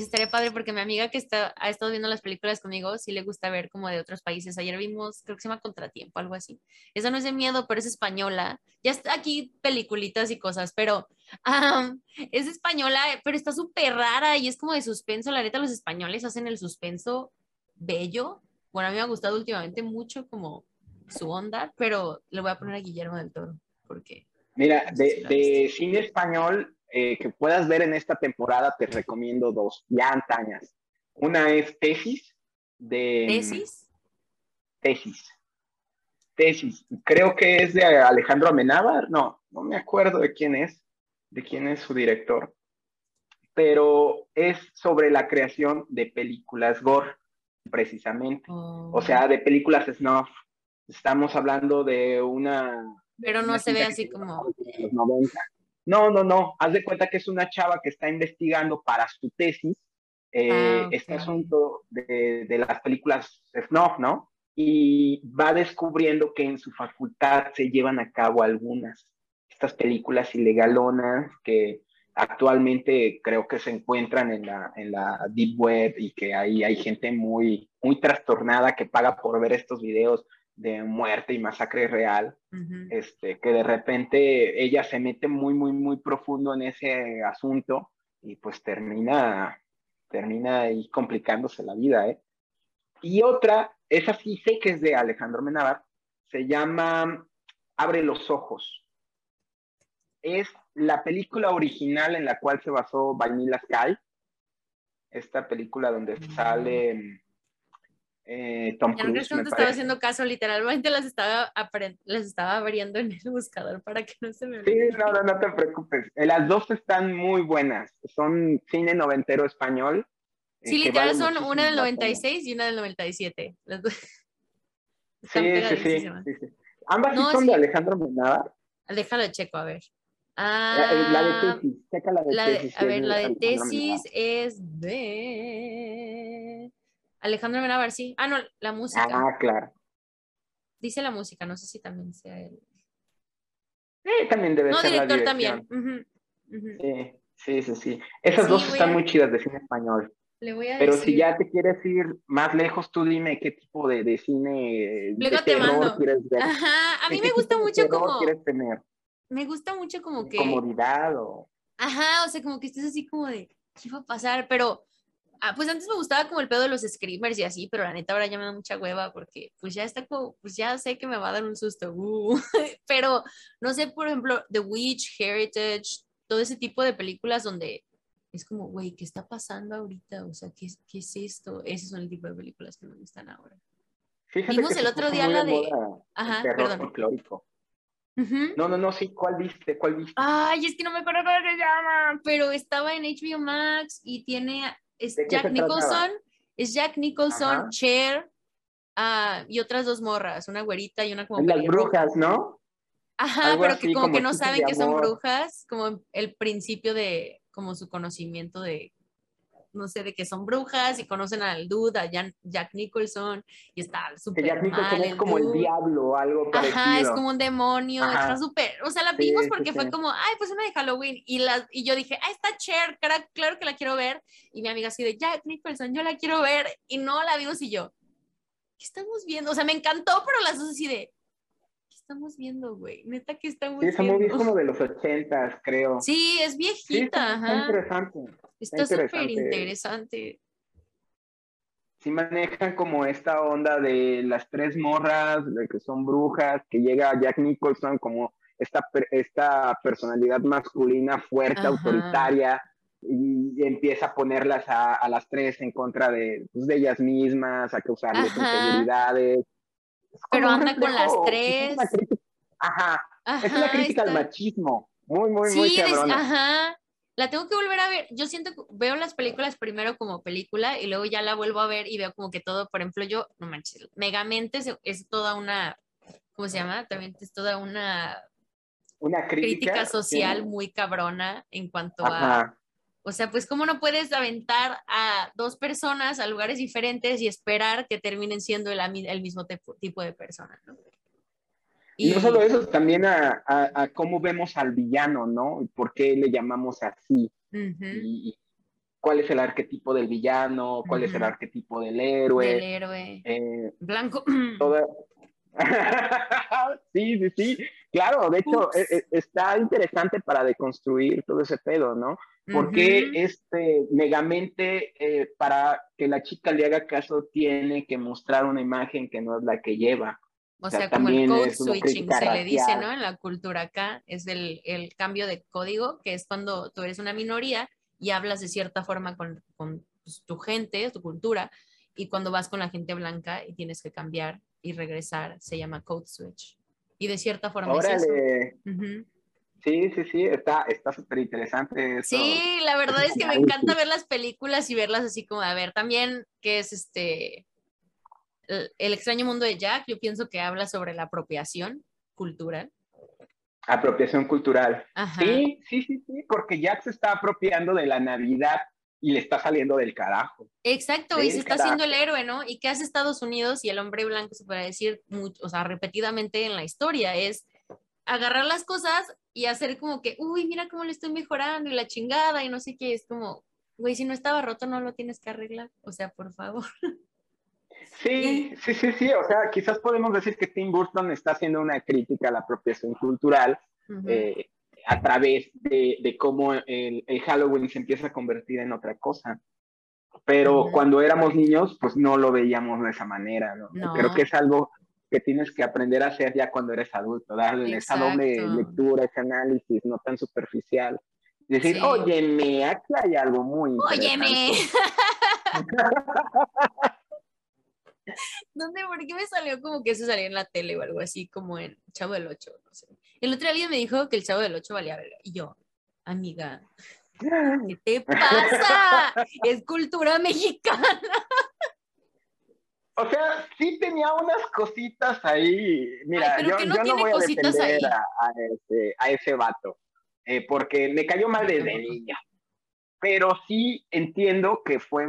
estaría padre porque mi amiga que está, ha estado viendo las películas conmigo, sí le gusta ver como de otros países. Ayer vimos, creo que se llama Contratiempo, algo así. Esa no es de miedo, pero es española. Ya está aquí peliculitas y cosas, pero es española, pero está súper rara y es como de suspenso. La neta, los españoles hacen el suspenso bello. Bueno, a mí me ha gustado últimamente mucho como su onda, pero le voy a poner a Guillermo del Toro porque... Mira, de, de cine español eh, que puedas ver en esta temporada, te recomiendo dos, ya antañas. Una es Tesis de... ¿Tesis? Tesis. Tesis. Creo que es de Alejandro Amenábar. No, no me acuerdo de quién es, de quién es su director. Pero es sobre la creación de películas gore, precisamente. O oh. sea, de películas snuff. Estamos hablando de una... Pero no se ve así como... Los 90 no, no, no. Haz de cuenta que es una chava que está investigando para su tesis eh, ah, este asunto de, las películas snuff, ¿no? Y va descubriendo que en su facultad se llevan a cabo algunas estas películas ilegalonas que actualmente creo que se encuentran en la, en la Deep Web y que ahí hay gente muy, muy trastornada que paga por ver estos videos de muerte y masacre real, este, que de repente ella se mete muy, muy, muy profundo en ese asunto y pues termina, termina ahí complicándose la vida, ¿eh? Y otra, esa sí sé que es de Alejandro Menábar, se llama Abre los Ojos. Es la película original en la cual se basó Vanilla Sky, esta película donde mm. sale eh, Tom ya Cruise. no te estaba haciendo caso, literalmente las estaba, las estaba abriendo en el buscador para que no se me Sí, no, no, no te preocupes. Eh, las dos están muy buenas. Son cine noventero español. Eh, sí, literal son una del 96 y una del 97. Las dos. Sí, sí, sí, sí, Ambas son de Alejandro Menada. Déjalo checo, a ver. la, de ah, tesis, checa la de tesis. a ver, la de tesis es de Alejandro Benavar, sí. Ah, no, la música. Ah, claro. Dice la música, no sé si también sea él. Sí, también debe ser. No, director también. Sí, sí, sí, sí. Esas dos están muy chidas de cine español. Le voy a Pero decir. si ya te quieres ir más lejos, tú dime qué tipo de, de cine Luego de te terror mando. quieres ver. Ajá, a mí ¿Qué me gusta mucho como. quieres tener? Me gusta mucho como que. Comodidad o... Ajá, o sea, como que estés así como de, ¿qué va a pasar? Pero, ah, pues antes me gustaba como el pedo de los screamers y así, pero la neta ahora ya me da mucha hueva porque pues ya está como, pues ya sé que me va a dar un susto. uh. Pero, no sé, por ejemplo, The Witch, Heritage, todo ese tipo de películas donde es como, güey, ¿qué está pasando ahorita? O sea, ¿qué, qué es esto? Ese son el tipo de películas que me gustan ahora. Fíjate Vimos el otro día la de- moda Ajá, terror. No, no, no, sí, ¿cuál viste? ¿Cuál viste? Ay, es que no me acuerdo cómo se llama, pero estaba en HBO Max y tiene, es ¿De qué Jack trataba? Nicholson, es Jack Nicholson, Ajá. Cher, ah, y otras dos morras, una güerita y una como Las brujas, ¿no? Ajá, algo pero que como, como que no saben que son brujas, como el principio de, como su conocimiento de, no sé, de que son brujas y conocen al dude, a Jan- Jack Nicholson, y está Que súper Jack Nicholson mal es como el diablo o algo parecido. Ajá, es como un demonio, Ajá. está súper, o sea, la Sí, vimos sí, porque fue sí. como, ay, pues una de Halloween, y, la, y yo dije, ah, está Cher, cara- claro que la quiero ver, y mi amiga así de, Jack Nicholson, yo la quiero ver, y no la vimos, y yo, ¿qué estamos viendo? O sea, me encantó, pero las dos así de, ¿qué estamos viendo, güey? Neta, ¿qué estamos Sí, esa movie es viendo? como de los ochentas, creo. Sí, es Sí, viejita, ajá, interesante. Está súper interesante. Sí manejan como esta onda de las tres morras, de que son brujas, que llega Jack Nicholson como esta, esta personalidad masculina fuerte, Ajá. autoritaria, y empieza a ponerlas a, a las tres en contra de, pues, de ellas mismas, a causarles Ajá. inseguridades. Es Pero anda con las tres. es Ajá, es una crítica al machismo, muy, muy, muy Sí, des- cabrona. ajá. La tengo que volver a ver. Yo siento que veo las películas primero como película y luego ya la vuelvo a ver y veo como que todo, por ejemplo, yo, no manches, Megamente es, es toda una, ¿cómo se llama? También es toda una Una crítica, crítica social sí. muy cabrona en cuanto a, o sea, pues cómo no puedes aventar a dos personas a lugares diferentes y esperar que terminen siendo el, el mismo tipo de persona, ¿no? Y no solo eso, también a, a- a cómo vemos al villano, ¿no? Y ¿Por qué le llamamos así? Y, y cuál es el arquetipo del villano, cuál es el arquetipo del héroe. del héroe eh, blanco. toda- sí, sí, sí. Claro, de hecho, Ups. e- e- está interesante para deconstruir todo ese pedo, ¿no? Porque este megamente, eh, para que la chica le haga caso, tiene que mostrar una imagen que no es la que lleva. O O sea, sea, como el code switching se le dice, racial. ¿no? En la cultura acá, es el, el cambio de código, que es cuando tú eres una minoría y hablas de cierta forma con, con, pues, tu gente, tu cultura, y cuando vas con la gente blanca y tienes que cambiar y regresar, se llama code switch. Y de cierta forma es eso. Órale, Ujú. sí, sí, sí, está está súper interesante eso. Sí, la verdad es que me encanta ver las películas y verlas así como, a ver, también que es este, el, el extraño mundo de Jack, yo pienso que habla sobre la apropiación cultural. Apropiación cultural. Ajá. Sí, sí, sí, sí, porque Jack se está apropiando de la Navidad y le está saliendo del carajo. Exacto, y Del se está carajo. haciendo el héroe, ¿no? ¿Y qué hace Estados Unidos y el hombre blanco, se puede decir, mucho, o sea, repetidamente en la historia? Es agarrar las cosas y hacer como que, uy, mira cómo le estoy mejorando y la chingada y no sé qué, es como, güey, si no estaba roto no lo tienes que arreglar, o sea, por favor. Sí, sí, sí, sí, o sea, quizás podemos decir que Tim Burton está haciendo una crítica a la apropiación cultural Ujú. eh, a través de, de cómo el, el Halloween se empieza a convertir en otra cosa. Pero Ujú. cuando éramos niños, pues no lo veíamos de esa manera, ¿no? No. Creo que es algo que tienes que aprender a hacer ya cuando eres adulto, darle esa doble Exacto. lectura, ese análisis, no tan superficial. Decir, Sí. óyeme, aquí hay algo muy interesante. Óyeme. ¿Dónde? ¿Por qué me salió como que eso salía en la tele o algo así como en Chavo del 8? No sé. El otro día me dijo que el Chavo del 8 valía verga. Y yo, amiga, ¿qué te pasa? es cultura mexicana. O sea, sí tenía unas cositas ahí. Mira, Ay, yo, no yo no voy a defender a, a ese, a ese vato, eh, porque me cayó mal desde niño. Pero sí entiendo que fue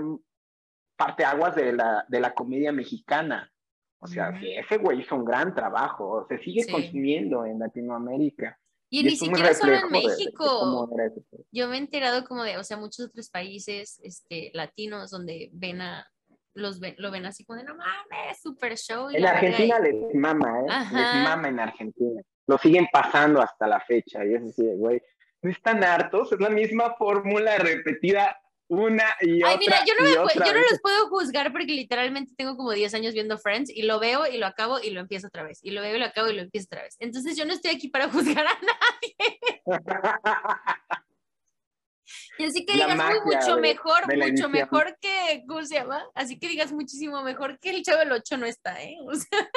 parte aguas de la, de la comedia mexicana. O sea, Ujú. sí, ese güey hizo un gran trabajo. Se sigue Sí. consumiendo en Latinoamérica. Y, ni siquiera solo en México. Yo me he enterado como de, o sea, muchos otros países este, latinos donde ven a, los lo ven así como de, no mames, super show. en Argentina les mama, ¿eh? Les mama en Argentina. Lo siguen pasando hasta la fecha. Y es así, güey, no están hartos, es la misma fórmula repetida una y otra. Ay, mira, yo no, yo no los puedo juzgar porque literalmente tengo como 10 años viendo Friends y lo veo y lo acabo y lo empiezo otra vez. Y lo veo y lo acabo y lo empiezo otra vez. Entonces yo no estoy aquí para juzgar a nadie. y así que digas mucho mejor, mucho mejor que, ¿cómo se llama? Así que digas muchísimo mejor que el Chavo del 8 no está, ¿eh? O sea...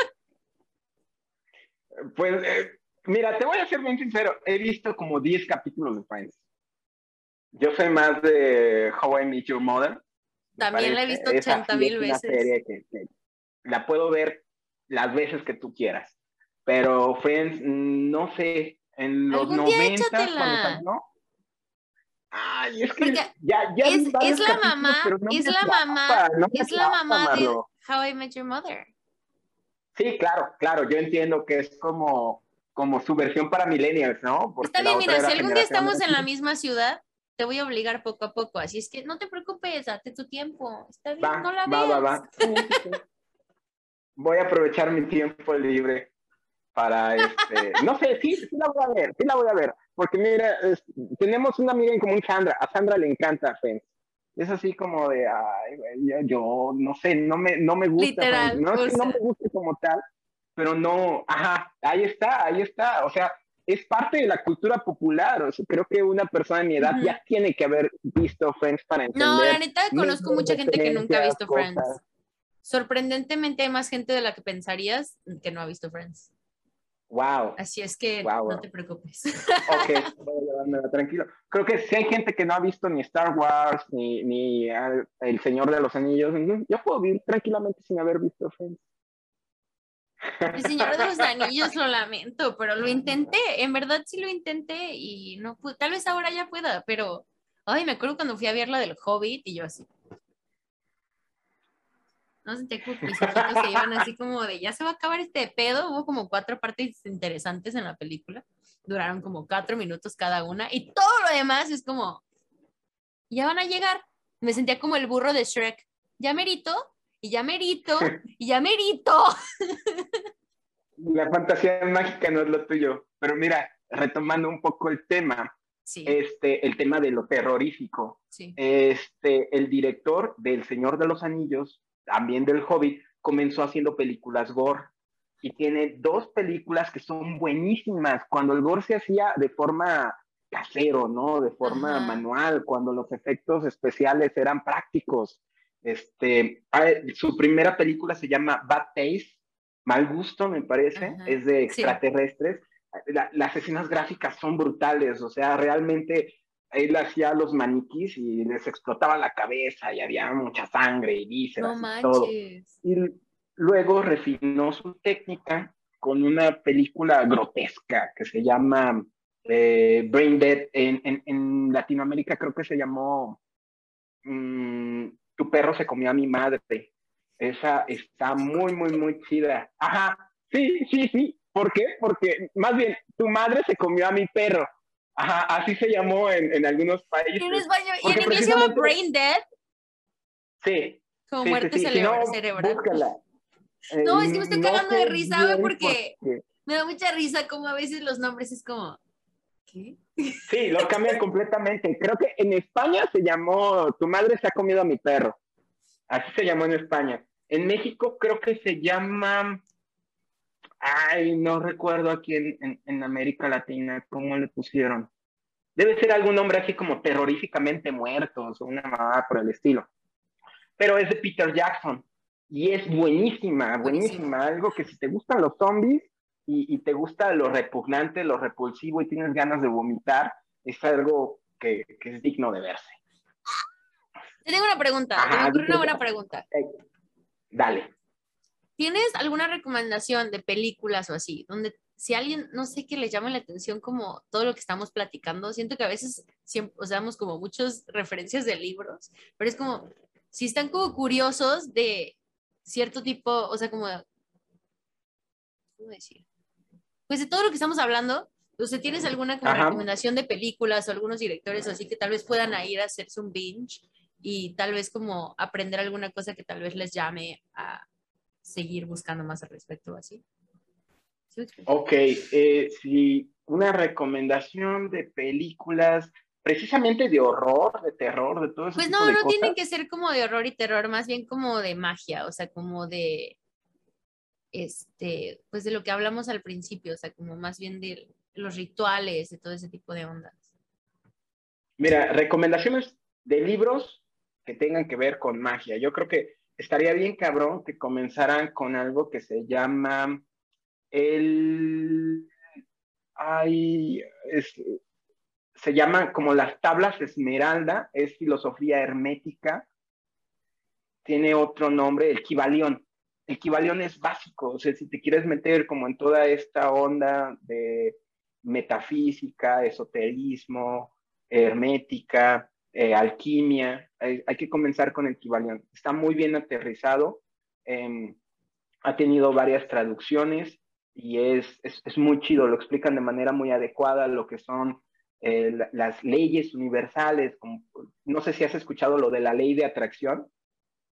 Pues, eh, mira, te voy a ser bien sincero. He visto como 10 capítulos de Friends. Yo soy más de How I Met Your Mother. También la he visto 80 mil veces. Serie que, la puedo ver las veces que tú quieras. Pero Friends, no sé, en los 90 ¿no? Ay, es que ya, ya es, es la mamá, es la mamá, es la mamá de How I Met Your Mother. Sí, claro, claro, yo entiendo que es como, como su versión para millennials, ¿no? Está bien, mira, si algún día estamos en la misma ciudad, te voy a obligar poco a poco. Así es que no te preocupes, date tu tiempo. Está bien, no la va, Va, va. voy a aprovechar mi tiempo libre para este. No sé, sí, sí la voy a ver, sí la voy a ver. Porque mira, tenemos una amiga en común, Sandra. A Sandra le encanta Friends. Es así como de, ay, yo, no sé, no me, no me gusta. Literal, no es que no me guste como tal, pero no, ajá, ahí está, ahí está. O sea, es parte de la cultura popular. O sea, creo que una persona de mi edad ya tiene que haber visto Friends para entender. No, la neta conozco mucha gente que nunca ha visto Friends. Sorprendentemente hay más gente de la que pensarías que no ha visto Friends. Wow. Así es que no te preocupes. Ok, tranquilo. Creo que si hay gente que no ha visto ni Star Wars ni, ni El Señor de los Anillos, yo puedo vivir tranquilamente sin haber visto Friends. El Señor de los Anillos lo lamento, pero lo intenté, en verdad sí lo intenté y no tal vez ahora ya pueda, pero, ay, me acuerdo cuando fui a ver la del Hobbit y yo así. No sentía como mis ojitos se iban así como de, ya se va a acabar este pedo, hubo como cuatro partes interesantes en la película, duraron como cuatro minutos cada una y todo lo demás es como, ya van a llegar, me sentía como el burro de Shrek, ya merito, y ya merito, y ya merito. La fantasía mágica no es lo tuyo, pero mira, retomando un poco el tema, este, el tema de lo terrorífico. Este, el director del Señor de los Anillos, también del Hobbit, comenzó haciendo películas gore y tiene dos películas que son buenísimas. Cuando el gore se hacía de forma casero, ¿no? De forma manual, cuando los efectos especiales eran prácticos. Este, su primera película se llama Bad Taste, Mal Gusto, me parece, es de extraterrestres. las escenas gráficas son brutales, o sea, realmente él hacía los maniquís y les explotaba la cabeza y había mucha sangre y vísceras y todo. Y luego refinó su técnica con una película grotesca que se llama eh, Brain Dead. En, Latinoamérica creo que se llamó mm, tu perro se comió a mi madre. Esa está muy, muy, muy chida. Ajá, sí, sí, sí. ¿Por qué? Porque más bien, tu madre se comió a mi perro. Ajá, así se llamó en, en algunos países. ¿Y en español? ¿Y en inglés se llama Brain Dead? Sí. Como muerte cerebral. no, es que me estoy cagando de risa, porque me da mucha risa como a veces los nombres es como, ¿qué? Sí, lo cambian completamente. Creo que en España se llamó Tu madre se ha comido a mi perro. Así se llamó en España. En México creo que se llama. Ay, no recuerdo aquí en, en, América Latina cómo le pusieron. Debe ser algún nombre así como terroríficamente muertos o una mamada por el estilo. Pero es de Peter Jackson y es buenísima, buenísima. Algo que si te gustan los zombies, y, te gusta lo repugnante, lo repulsivo y tienes ganas de vomitar, es algo que, es digno de verse. Te tengo una pregunta, me ocurre una buena pregunta. Dale. ¿Tienes alguna recomendación de películas o así, donde si alguien, no sé, qué le llama la atención como todo lo que estamos platicando, siento que a veces siempre, o como muchas referencias de libros, pero es como, si están como curiosos de cierto tipo, o sea, como, ¿cómo decir? Pues de todo lo que estamos hablando, ¿Usted tienes alguna recomendación de películas o algunos directores así que tal vez puedan ir a hacerse un binge y tal vez como aprender alguna cosa que tal vez les llame a seguir buscando más al respecto así? Ok, eh, si una recomendación de películas precisamente de horror, de terror, de todo eso. Pues no, no tienen que ser como de horror y terror, más bien como de magia, o sea, como de, este, pues de lo que hablamos al principio, o sea, como más bien de los rituales, de todo ese tipo de ondas. Mira, recomendaciones de libros que tengan que ver con magia. Yo creo que estaría bien cabrón que comenzaran con algo que se llama el... Ay, se llama como las tablas esmeralda, es filosofía hermética. Tiene otro nombre, el Kibalión. El Kibalión es básico, o sea, si te quieres meter como en toda esta onda de metafísica, esoterismo, hermética, eh, alquimia, hay, que comenzar con el Kibalión. Está muy bien aterrizado, em, ha tenido varias traducciones y es, es, muy chido, lo explican de manera muy adecuada lo que son eh, las leyes universales, no sé si has escuchado lo de la ley de atracción.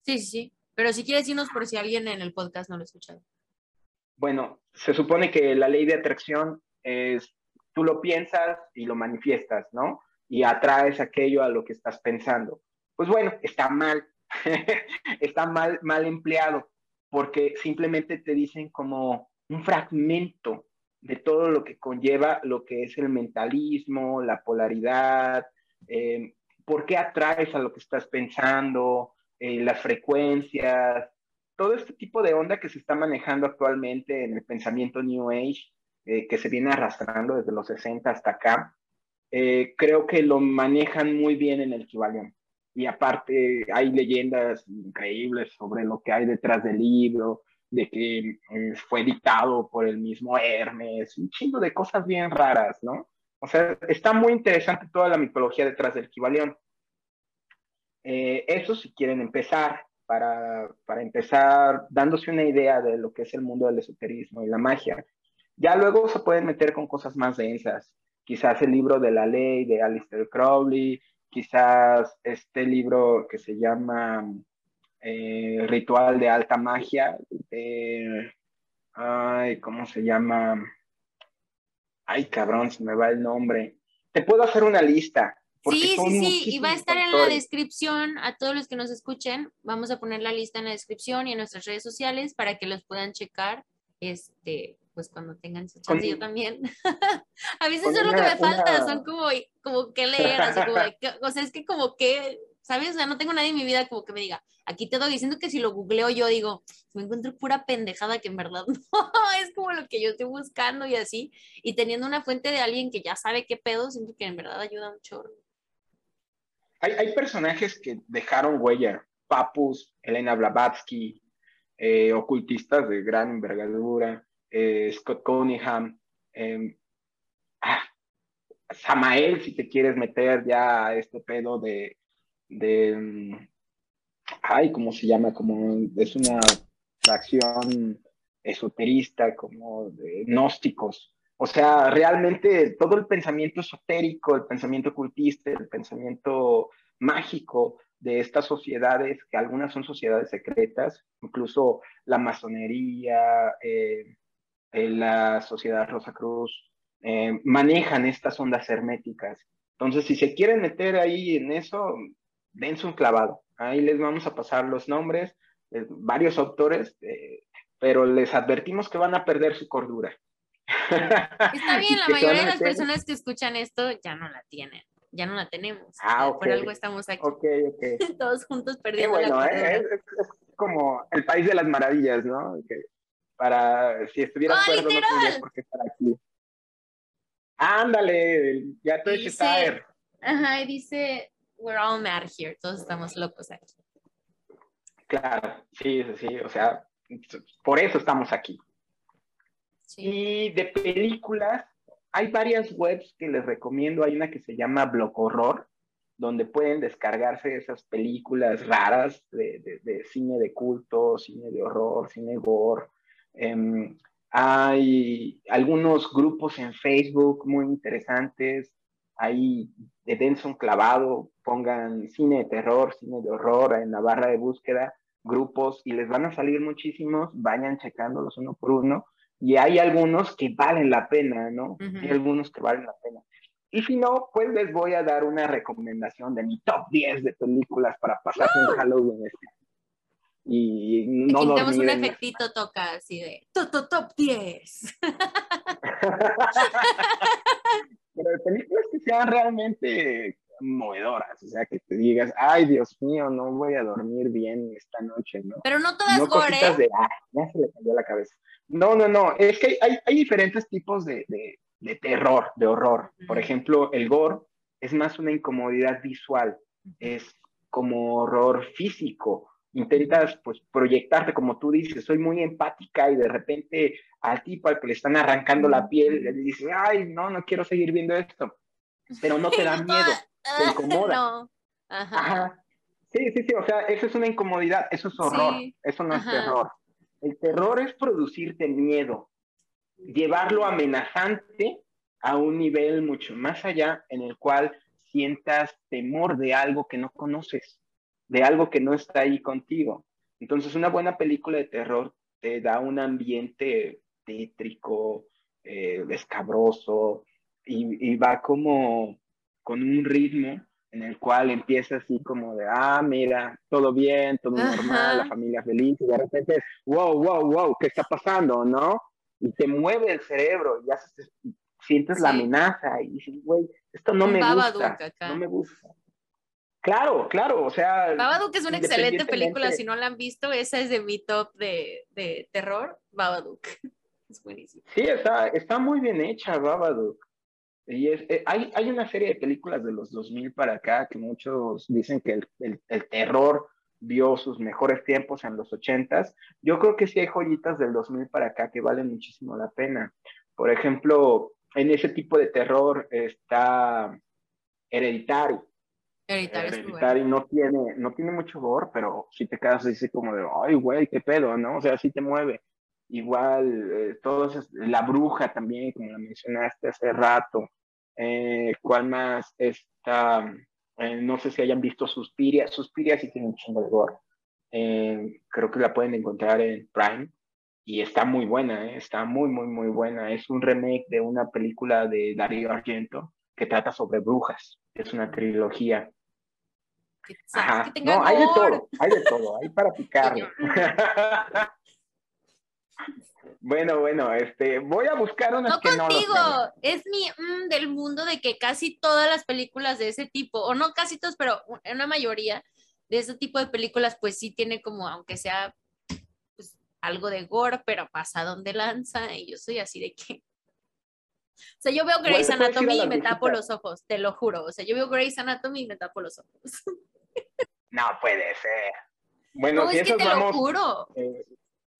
Sí, sí, pero si quieres decirnos por si alguien en el podcast no lo ha escuchado. Bueno, se supone que la ley de atracción es, tú lo piensas y lo manifiestas, ¿no? Y atraes aquello a lo que estás pensando. Pues bueno, está mal, está mal, mal empleado, porque simplemente te dicen como un fragmento de todo lo que conlleva lo que es el mentalismo, la polaridad, eh, por qué atraes a lo que estás pensando, eh, las frecuencias, todo este tipo de onda que se está manejando actualmente en el pensamiento New Age, eh, que se viene arrastrando desde los 60 hasta acá, creo que lo manejan muy bien en el Kibalión. Y aparte hay leyendas increíbles sobre lo que hay detrás del libro, de que eh, fue dictado por el mismo Hermes, un chingo de cosas bien raras, ¿no? O sea, está muy interesante toda la mitología detrás del Kibalión. Eh, eso si quieren empezar, para, para, empezar dándose una idea de lo que es el mundo del esoterismo y la magia. Ya luego se pueden meter con cosas más densas, quizás el libro de la ley de Alistair Crowley, quizás este libro que se llama eh, ritual de alta magia, ay, ¿cómo se llama? Ay, cabrón, se me va el nombre. Te puedo hacer una lista. Sí, sí, sí, y va a estar en la descripción a todos los que nos escuchen. Vamos a poner la lista en la descripción y en nuestras redes sociales para que los puedan checar, este, pues cuando tengan su chance yo también. a veces eso es lo que me falta, son como, como que leer, así como, o sea, es que como que ¿sabes? O sea, no tengo nadie en mi vida como que me diga, aquí te doy, diciendo que si lo googleo yo digo, me encuentro pura pendejada que en verdad no, es como lo que yo estoy buscando y así, y teniendo una fuente de alguien que ya sabe qué pedo, siento que en verdad ayuda mucho. Hay, personajes que dejaron huella, Papus, Elena Blavatsky, eh, ocultistas de gran envergadura, eh, Scott Cunningham, eh, ah, Samael, si te quieres meter ya a este pedo de de, mm, ay, ¿cómo se llama? Como es una fracción esoterista, como de gnósticos. O sea, realmente todo el pensamiento esotérico, el pensamiento ocultista, el pensamiento mágico de estas sociedades, que algunas son sociedades secretas, incluso la masonería, eh, eh, la sociedad Rosa Cruz, eh, manejan estas ondas herméticas. Entonces, si se quieren meter ahí en eso, dense un clavado. Ahí les vamos a pasar los nombres, varios autores, eh, pero les advertimos que van a perder su cordura. Está bien, la mayoría de las personas que escuchan esto ya no la tienen, ya no la tenemos. Ah, Por algo estamos aquí. Todos juntos perdiendo la. ¿eh? Es, como el país de las maravillas, ¿no? para, si estuviera ¡Oh, acuerdo, no tendrías por qué estar aquí. Ándale, ya te que saber. Ajá, y dice, we're all mad here, todos estamos locos aquí. Claro, sí, sí, o sea, por eso estamos aquí. Y de películas, hay varias webs que les recomiendo. Hay una que se llama Block Horror, donde pueden descargarse esas películas raras de, cine de culto, cine de horror, cine gore. Em, Hay algunos grupos en Facebook muy interesantes. Ahí dense un clavado, pongan cine de terror, cine de horror en la barra de búsqueda, grupos, y les van a salir muchísimos. Vayan checándolos uno por uno. Y hay algunos que valen la pena, ¿no? Hay algunos que valen la pena. Y si no, pues les voy a dar una recomendación de mi top 10 de películas para pasar un Halloween este. Y no tenemos un efectito toca así de top, top 10. Pero películas que sean realmente movedoras, o sea, que te digas, ay, Dios mío, no voy a dormir bien esta noche, ¿no? Pero no todas no gore. De, ah, ya se le cayó la cabeza. No, no, no, es que hay, hay diferentes tipos de, de, de terror, de horror. Por ejemplo, el gore es más una incomodidad visual, es como horror físico. Intentas pues proyectarte, como tú dices, soy muy empática y de repente al tipo al que le están arrancando la piel le dice, ay, no, no quiero seguir viendo esto. Pero no te da miedo, te incomoda. Ajá. Sí, sí, sí, o sea, eso es una incomodidad, eso es horror, eso no es terror. El terror es producirte miedo, llevarlo amenazante a un nivel mucho más allá en el cual sientas temor de algo que no conoces, de algo que no está ahí contigo. Entonces, una buena película de terror te da un ambiente tétrico, eh, escabroso, y, va como con un ritmo en el cual empieza así como de, ah, mira, todo bien, todo normal, la familia feliz, y de repente es, wow, wow, wow, ¿qué está pasando, no? y te mueve el cerebro, y, haces, sientes la amenaza y dices, güey, esto no me gusta, no me gusta. Claro, claro, o sea. Babadook es una excelente película, si no la han visto, esa es de mi top de, de terror, Babadook. Es buenísimo. Sí, está, está muy bien hecha Babadook. Y es, eh, hay, hay una serie de películas de los 2000 para acá que muchos dicen que el, el, el terror vio sus mejores tiempos en los ochentas, yo creo que sí hay joyitas del 2000 para acá que valen muchísimo la pena. Por ejemplo, en ese tipo de terror está Hereditary. Hereditary, no tiene, no tiene mucho gore, pero si te quedas así como de, ay, güey, qué pedo, ¿no? O sea, sí te mueve. Igual, eh, todos, la bruja también, como la mencionaste hace rato. Eh, ¿Cuál más? Está eh, no sé si hayan visto Suspiria. Suspiria sí tiene un chingo de gore. Eh, creo que la pueden encontrar en Prime. Y está muy buena, ¿eh? está muy, muy, muy buena. Es un remake de una película de Darío Argento que trata sobre brujas. Es una trilogía. Ajá. no, hay de todo, hay de todo, hay para picarle. Bueno, bueno, este, voy a buscar unas no que contigo, no es mi mm, del mundo de que casi todas las películas de ese tipo, o no casi todas, pero una mayoría de ese tipo de películas, pues sí tiene como, aunque sea pues, algo de gore, pero pasa donde lanza, y yo soy así de que... O sea, yo veo Grey's Anatomy y me tapo los ojos, te lo juro. O sea, yo veo Grey's Anatomy y me tapo los ojos. No puede ser. Bueno, no, es que te lo juro. Eh,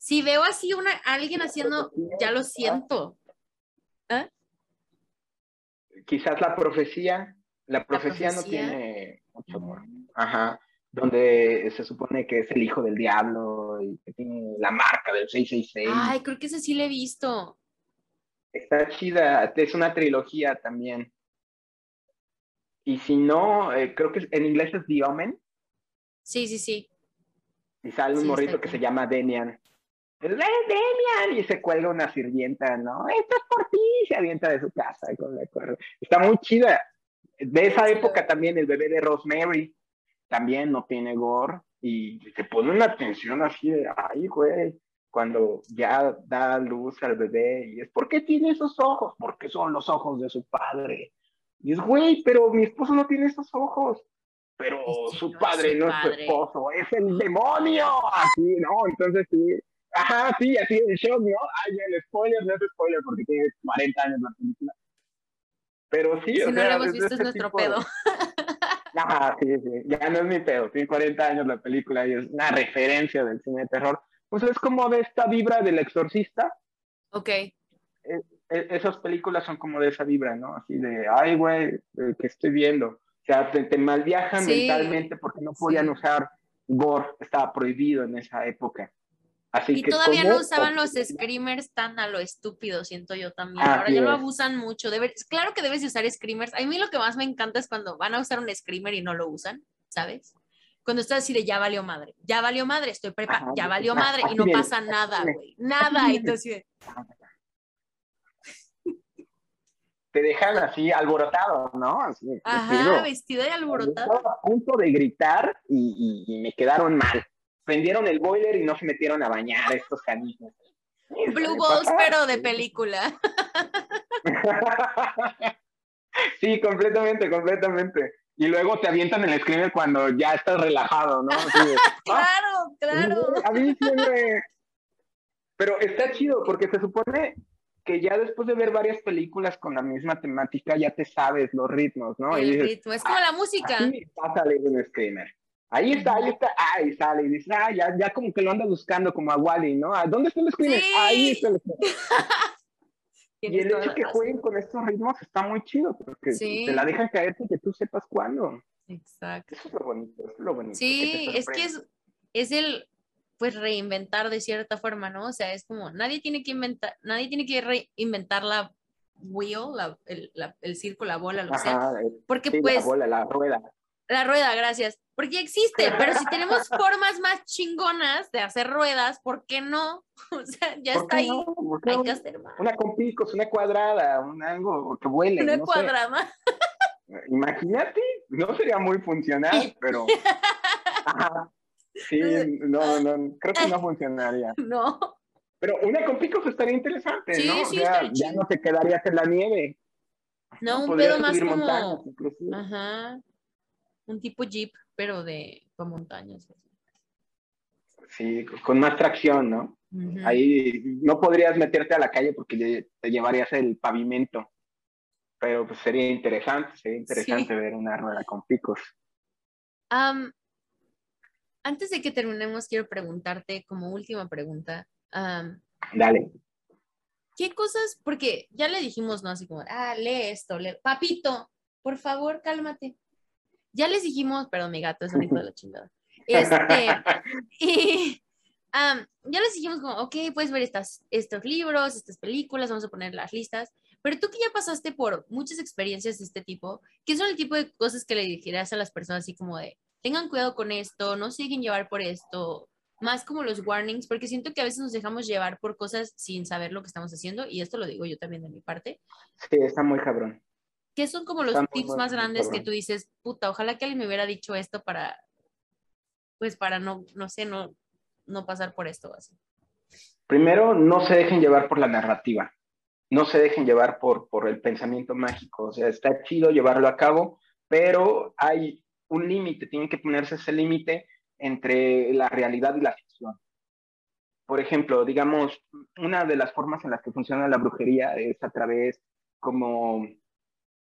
si veo así una, alguien haciendo, ya lo siento. ¿Eh? Quizás la profecía, la profecía, no tiene mucho amor. Ajá. Donde se supone que es el hijo del diablo y que tiene la marca del 666. Ay, creo que ese sí lo he visto. Está chida, es una trilogía también. Y si no, eh, creo que en inglés es The Omen. Sí, sí, sí. Y sale un morrito que se llama Demian. Demian, y se cuelga una sirvienta, ¿no? Esto es por ti, se avienta de su casa con la Está muy chida. De esa época también el bebé de Rosemary también no tiene gore y se pone una tensión así de, ay, güey, cuando ya da luz al bebé y es, ¿por qué tiene esos ojos? Porque son los ojos de su padre. Y es, güey, pero mi esposo no tiene esos ojos. Pero su padre no es su esposo, es el demonio. Así, ¿no? Entonces sí, Ajá, sí, así el shock, ¿no? Ay, el spoiler no es spoiler porque tiene 40 años la película. Pero sí, si o no lo hemos visto es nuestro pedo. Ajá, sí, sí, ya no es mi pedo, tiene 40 años la película y es una referencia del cine de terror. Pues es como de esta vibra del exorcista. Ok. E, e, esas películas son como de esa vibra, ¿no? Así de, ay, güey, eh, ¿qué estoy viendo? O sea, te, malviajan mentalmente porque no podían usar gore, estaba prohibido en esa época. Así y todavía no usaban los screamers tan a lo estúpido, siento yo también. Ahora ya lo abusan mucho. claro que debes de usar screamers. A mí lo que más me encanta es cuando van a usar un screamer y no lo usan, ¿sabes? Cuando estás así de ya valió madre, ya valió madre, estoy preparado, ya valió madre y no pasa nada, güey. Nada. Entonces, te dejan así alborotado, ¿no? Ajá, vestido, de alborotado. Estaba a punto de gritar y, me quedaron mal. Prendieron el boiler y no se metieron a bañar estos canijos. Blue Balls, pero de película. sí, completamente, completamente. Y luego te avientan el screamer cuando ya estás relajado, ¿no? claro, claro. A mí siempre... Pero está chido porque se supone que ya después de ver varias películas con la misma temática, ya te sabes los ritmos, ¿no? El ritmo, es como la música. Ahí está un screamer. Ahí está, ahí está, ahí sale, y dices, ah, ya, ya como que lo anda buscando como a Wally, ¿no? ¿Dónde está el screamer? Ahí está el screamer. y el hecho que jueguen con estos ritmos está muy chido, porque te la dejan caer sin que tú sepas cuándo. Exacto. Eso es lo bonito, eso es lo bonito. Sí, es que es, es el, pues reinventar de cierta forma, ¿no? O sea, es como, nadie tiene que inventar, nadie tiene que reinventar la wheel, la, el, la, el círculo, la bola, lo que sea. Porque pues... La bola, la rueda. La rueda, gracias. Porque existe, pero si tenemos formas más chingonas de hacer ruedas, ¿por qué no? O sea, ya está ahí. Hay que hacer más. Una con picos, una cuadrada, un algo que vuele. Una cuadrada. Imagínate, no sería muy funcional, pero. Sí, no, no, creo que no funcionaría. No. Pero una con picos estaría interesante, ¿no? Sí, o sea, ya no te quedarías en la nieve. No, un pedo más como... Ajá. Un tipo jeep, pero de con montañas. Sí, con más tracción, ¿no? Ahí no podrías meterte a la calle porque te llevarías el pavimento. Pero pues sería interesante, sería interesante ver una rueda con picos. Um, antes de que terminemos, quiero preguntarte como última pregunta. Dale. ¿Qué cosas? Porque ya le dijimos, ¿no? Así como, ah, lee esto, lee. Papito, por favor, cálmate. Ya les dijimos, perdón, mi gato es un hijo de la chingada. Este, y ya les dijimos como, ok, puedes ver estas, estos libros, estas películas, vamos a poner las listas, pero tú que ya pasaste por muchas experiencias de este tipo, ¿qué son el tipo de cosas que le dijeras a las personas así como de, tengan cuidado con esto, no siguen llevar por esto, más como los warnings, porque siento que a veces nos dejamos llevar por cosas sin saber lo que estamos haciendo, y esto lo digo yo también de mi parte. Sí, está muy cabrón. ¿Qué son como los tips más grandes que tú dices, puta, ojalá que alguien me hubiera dicho esto para, pues para no, no sé, no, no pasar por esto así? Primero, no se dejen llevar por la narrativa, no se dejen llevar por, por el pensamiento mágico, o sea, está chido llevarlo a cabo, pero hay un límite, tiene que ponerse ese límite entre la realidad y la ficción. Por ejemplo, digamos, una de las formas en las que funciona la brujería es a través como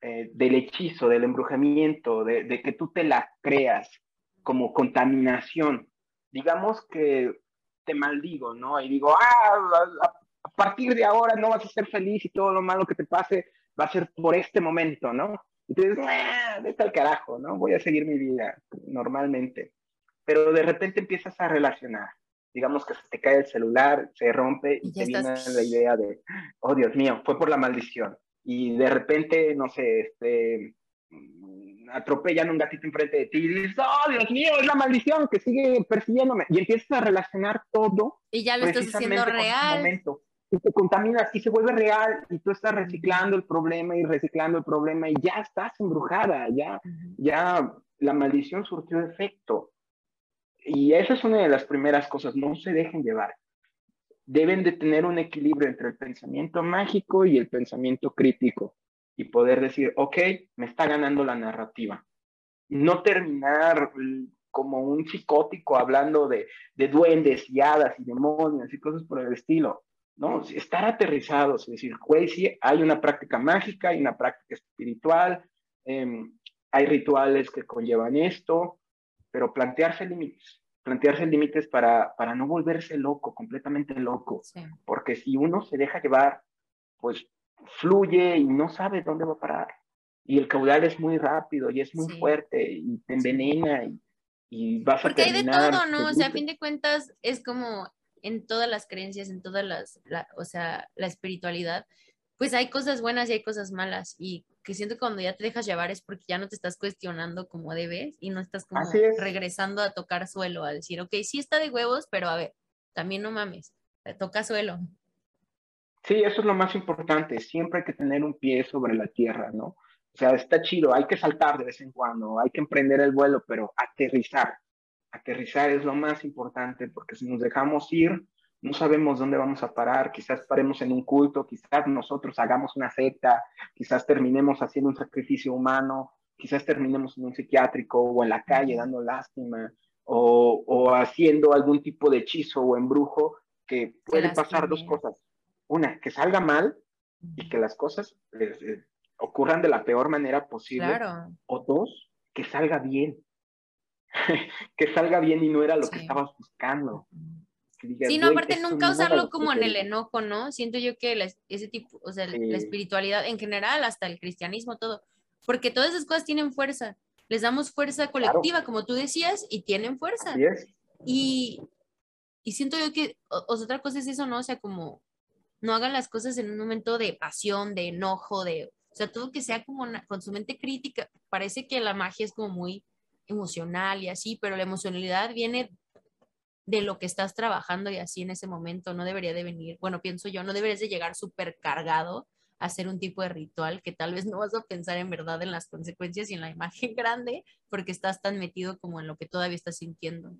eh, del hechizo, del embrujamiento, de, que tú te la creas como contaminación. Digamos que te maldigo, ¿no? Y digo, ah, a, partir de ahora no vas a ser feliz y todo lo malo que te pase va a ser por este momento, ¿no? Y tú dices, vete al carajo, ¿no? Voy a seguir mi vida normalmente. Pero de repente empiezas a relacionar. Digamos que se te cae el celular, se rompe y, te viene la idea de, oh Dios mío, fue por la maldición. Y de repente, no sé, este, atropellan un gatito enfrente de ti y dices, oh Dios mío, es la maldición que sigue persiguiéndome. Y empiezas a relacionar todo. Y ya lo estás haciendo real y te contaminas y se vuelve real y tú estás reciclando el problema y reciclando el problema y ya estás embrujada, ya, ya la maldición surtió efecto. Y esa es una de las primeras cosas, no se dejen llevar. Deben de tener un equilibrio entre el pensamiento mágico y el pensamiento crítico y poder decir, ok, me está ganando la narrativa. No terminar como un psicótico hablando de, de duendes y hadas y demonios y cosas por el estilo ¿no? Estar aterrizados, es decir, güey, sí, hay una práctica mágica, hay una práctica espiritual, em, hay rituales que conllevan esto, pero plantearse límites, plantearse límites para, para no volverse loco, completamente loco, porque si uno se deja llevar, pues fluye y no sabe dónde va a parar. Y el caudal es muy rápido y es muy fuerte y te envenena y, y vas Porque a hay de todo, ¿no? O sea, a fin de cuentas es como en todas las creencias, en todas las, o sea, la espiritualidad, pues hay cosas buenas y hay cosas malas. Y que siento que cuando ya te dejas llevar es porque ya no te estás cuestionando como debes y no estás como regresando a tocar suelo, a decir, ok, sí está de huevos, pero a ver, también no mames, toca suelo. Sí, eso es lo más importante, siempre hay que tener un pie sobre la tierra, ¿no? O sea, está chido, hay que saltar de vez en cuando, hay que emprender el vuelo, pero aterrizar, aterrizar es lo más importante, porque si nos dejamos ir, no sabemos dónde vamos a parar, quizás paremos en un culto, quizás nosotros hagamos una secta, quizás terminemos haciendo un sacrificio humano, quizás terminemos en un psiquiátrico o en la calle dando lástima o, o haciendo algún tipo de hechizo o embrujo que puede pasar dos cosas. Una, que salga mal y que las cosas eh, ocurran de la peor manera posible. O dos, que salga bien. que salga bien y no era lo que estabas buscando. Sí, no, aparte nunca usarlo como en el enojo, ¿no? Siento yo que ese tipo, o sea, la espiritualidad en general, hasta el cristianismo, todo, porque todas esas cosas tienen fuerza, les damos fuerza colectiva, como tú decías, y tienen fuerza. Y, y siento yo que otra cosa es eso, ¿no? O sea, como no hagan las cosas en un momento de pasión, de enojo, de, o sea, todo que sea como con su mente crítica. Parece que la magia es como muy emocional y así, pero la emocionalidad viene de lo que estás trabajando y así en ese momento no debería de venir, bueno, pienso yo, no deberías de llegar súper cargado a hacer un tipo de ritual que tal vez no vas a pensar en verdad en las consecuencias y en la imagen grande porque estás tan metido como en lo que todavía estás sintiendo.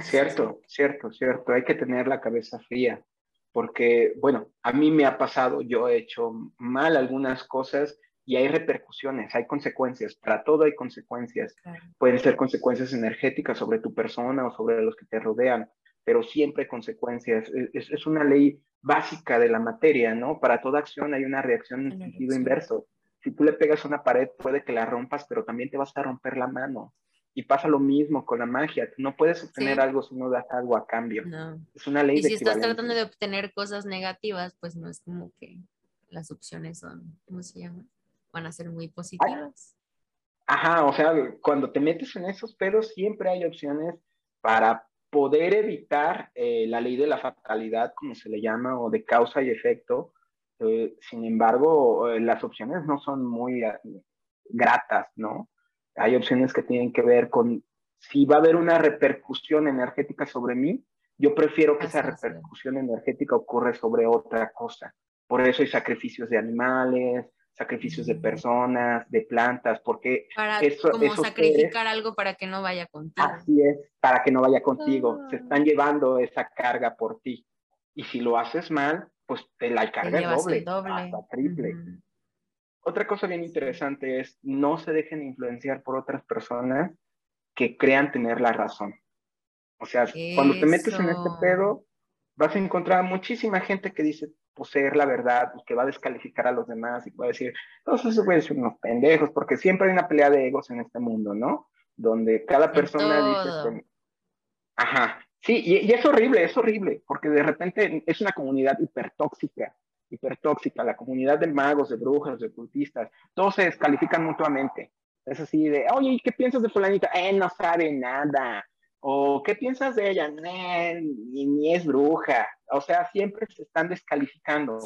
cierto, cierto, cierto, hay que tener la cabeza fría porque, bueno, a mí me ha pasado, yo he hecho mal algunas cosas y hay repercusiones, hay consecuencias, para todo hay consecuencias. Pueden ser consecuencias energéticas sobre tu persona o sobre los que te rodean, pero siempre hay consecuencias. Es, es una ley básica de la materia, ¿no? Para toda acción hay una reacción en sentido inverso. Si tú le pegas a una pared, puede que la rompas, pero también te vas a romper la mano. Y pasa lo mismo con la magia. no puedes obtener algo si no das algo a cambio. Es una ley y si estás tratando de obtener cosas negativas, pues no es como que las opciones son, ¿cómo se llama? Van a ser muy positivas. Ajá, o sea, cuando te metes en esos pedos, siempre hay opciones para poder evitar eh, la ley de la fatalidad, como se le llama, o de causa y efecto. Eh, sin embargo, eh, las opciones no son muy gratas, ¿no? hay opciones que tienen que ver con si va a haber una repercusión energética sobre mí, yo prefiero que esa repercusión energética ocurra sobre otra cosa. Por eso hay sacrificios de animales, sacrificios de personas, de plantas, porque para eso, como sacrificar algo para que no vaya contigo. Así es, para que no vaya contigo. Se ah. están llevando esa carga por ti. Y si lo haces mal, pues te la carga es doble, doble. triple. Otra cosa bien interesante es no se dejen influenciar por otras personas que crean tener la razón. O sea, cuando te metes en este pedo, vas a encontrar muchísima gente que dice poseer la verdad, pues, que va a descalificar a los demás y va a decir, todos esos pueden ser unos pendejos, porque siempre hay una pelea de egos en este mundo, ¿no? Donde cada persona dice, ajá, sí, y, y, es horrible, es horrible, porque de repente es una comunidad hipertóxica, hipertóxica, la comunidad de magos, de brujas, de cultistas, todos se descalifican mutuamente. Es así de, oye, ¿qué piensas de fulanita? Eh, no sabe nada. O, ¿qué piensas de ella? ni, ni, es bruja. O sea, siempre se están descalificando.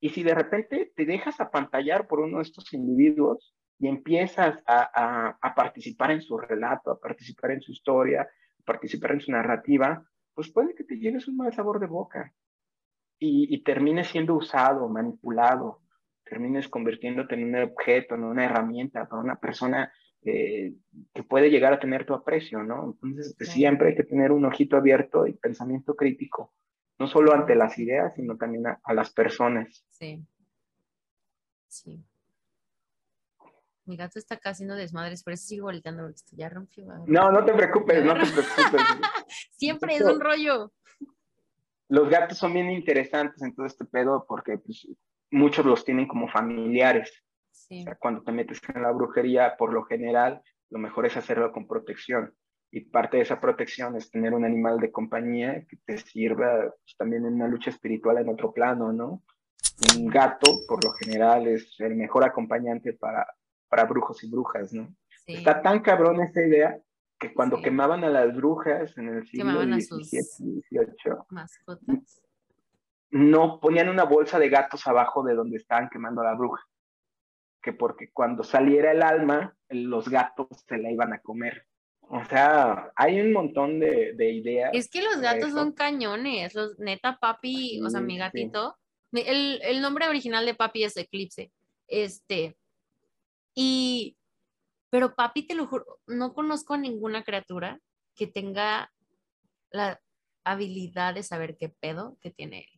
Y si de repente te dejas apantallar por uno de estos individuos y empiezas a, a participar en su relato, a participar en su historia, a participar en su narrativa, pues puede que te llenes un mal sabor de boca y, termines siendo usado, manipulado, termines convirtiéndote en un objeto, en una herramienta para una persona eh, que puede llegar a tener tu aprecio, ¿no? Entonces, siempre hay que tener un ojito abierto y pensamiento crítico, no solo ante las ideas, sino también a, las personas. Sí. Sí. Mi gato está casi haciendo desmadres, por eso sigo volteando, ya rompió. No, no te preocupes, no te preocupes. Siempre es un rollo los gatos son bien interesantes en todo este pedo porque pues, muchos los tienen como familiares. O sea, cuando te metes en la brujería, por lo general, lo mejor es hacerlo con protección. Y parte de esa protección es tener un animal de compañía que te sirva pues, también en una lucha espiritual en otro plano, ¿no? Un gato, por lo general, es el mejor acompañante para, para brujos y brujas, ¿no? Está tan cabrón esa idea que cuando quemaban a las brujas en el siglo XVII, XVIII, mascotas. no ponían una bolsa de gatos abajo de donde estaban quemando a la bruja, que porque cuando saliera el alma, los gatos se la iban a comer. O sea, hay un montón de, ideas. Es que los gatos son cañones, los neta papi, o sea, mi gatito, el, el nombre original de papi es Eclipse, este, y pero papi, te lo juro, no conozco a ninguna criatura que tenga la habilidad de saber qué pedo que tiene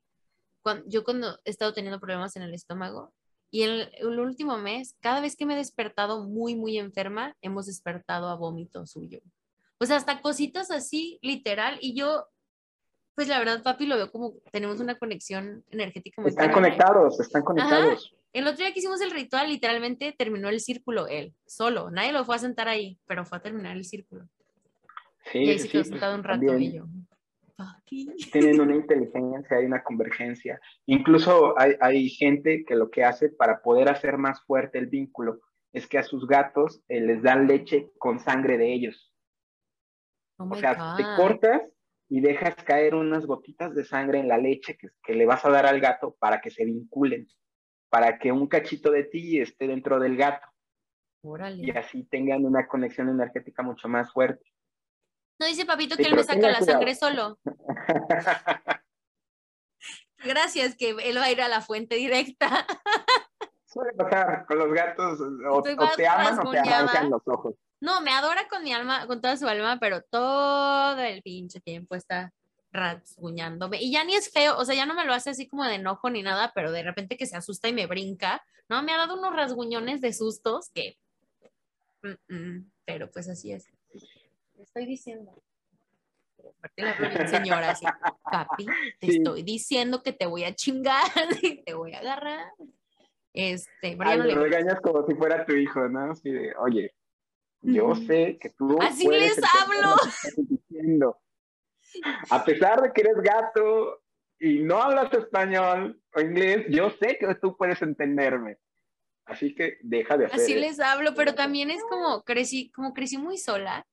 yo cuando he estado teniendo problemas en el estómago y en el, último mes, cada vez que me he despertado muy, muy enferma, hemos despertado a vómito suyo. O sea, hasta cositas así, literal. Y yo, pues la verdad, papi, lo veo como tenemos una conexión energética muy Están conectados, están conectados. El otro día que hicimos el ritual, literalmente terminó el círculo él, solo. Nadie lo fue a sentar ahí, pero fue a terminar el círculo. Sí, y ahí se quedó sentado un rato y yo. Tienen una inteligencia, hay una convergencia. Incluso hay, hay, gente que lo que hace para poder hacer más fuerte el vínculo es que a sus gatos eh, les dan leche con sangre de ellos. Oh o sea, te cortas y dejas caer unas gotitas de sangre en la leche que, que le vas a dar al gato para que se vinculen para que un cachito de ti esté dentro del gato. Y así tengan una conexión energética mucho más fuerte. No dice papito que él me saca la sangre solo. Gracias, que él va a ir a la fuente directa. Suele pasar con los gatos, o, te aman o te arrancan los ojos. No, me adora con mi alma, con toda su alma, pero todo el pinche tiempo está rasguñándome. Y ya ni es feo, o sea, ya no me lo hace así como de enojo ni nada, pero de repente que se asusta y me brinca, ¿no? Me ha dado unos rasguñones de sustos que... pero pues así es. Estoy diciendo. La señora, así, papi, te estoy diciendo que te voy a chingar y te voy a agarrar. Este, pero no regañas como si fuera tu hijo, ¿no? Así de, oye, yo sé que tú. Así les hablo. A pesar de que eres gato y no hablas español o inglés, yo sé que tú puedes entenderme. Así que deja de hacer. Así les hablo, pero también es como crecí, como crecí muy sola.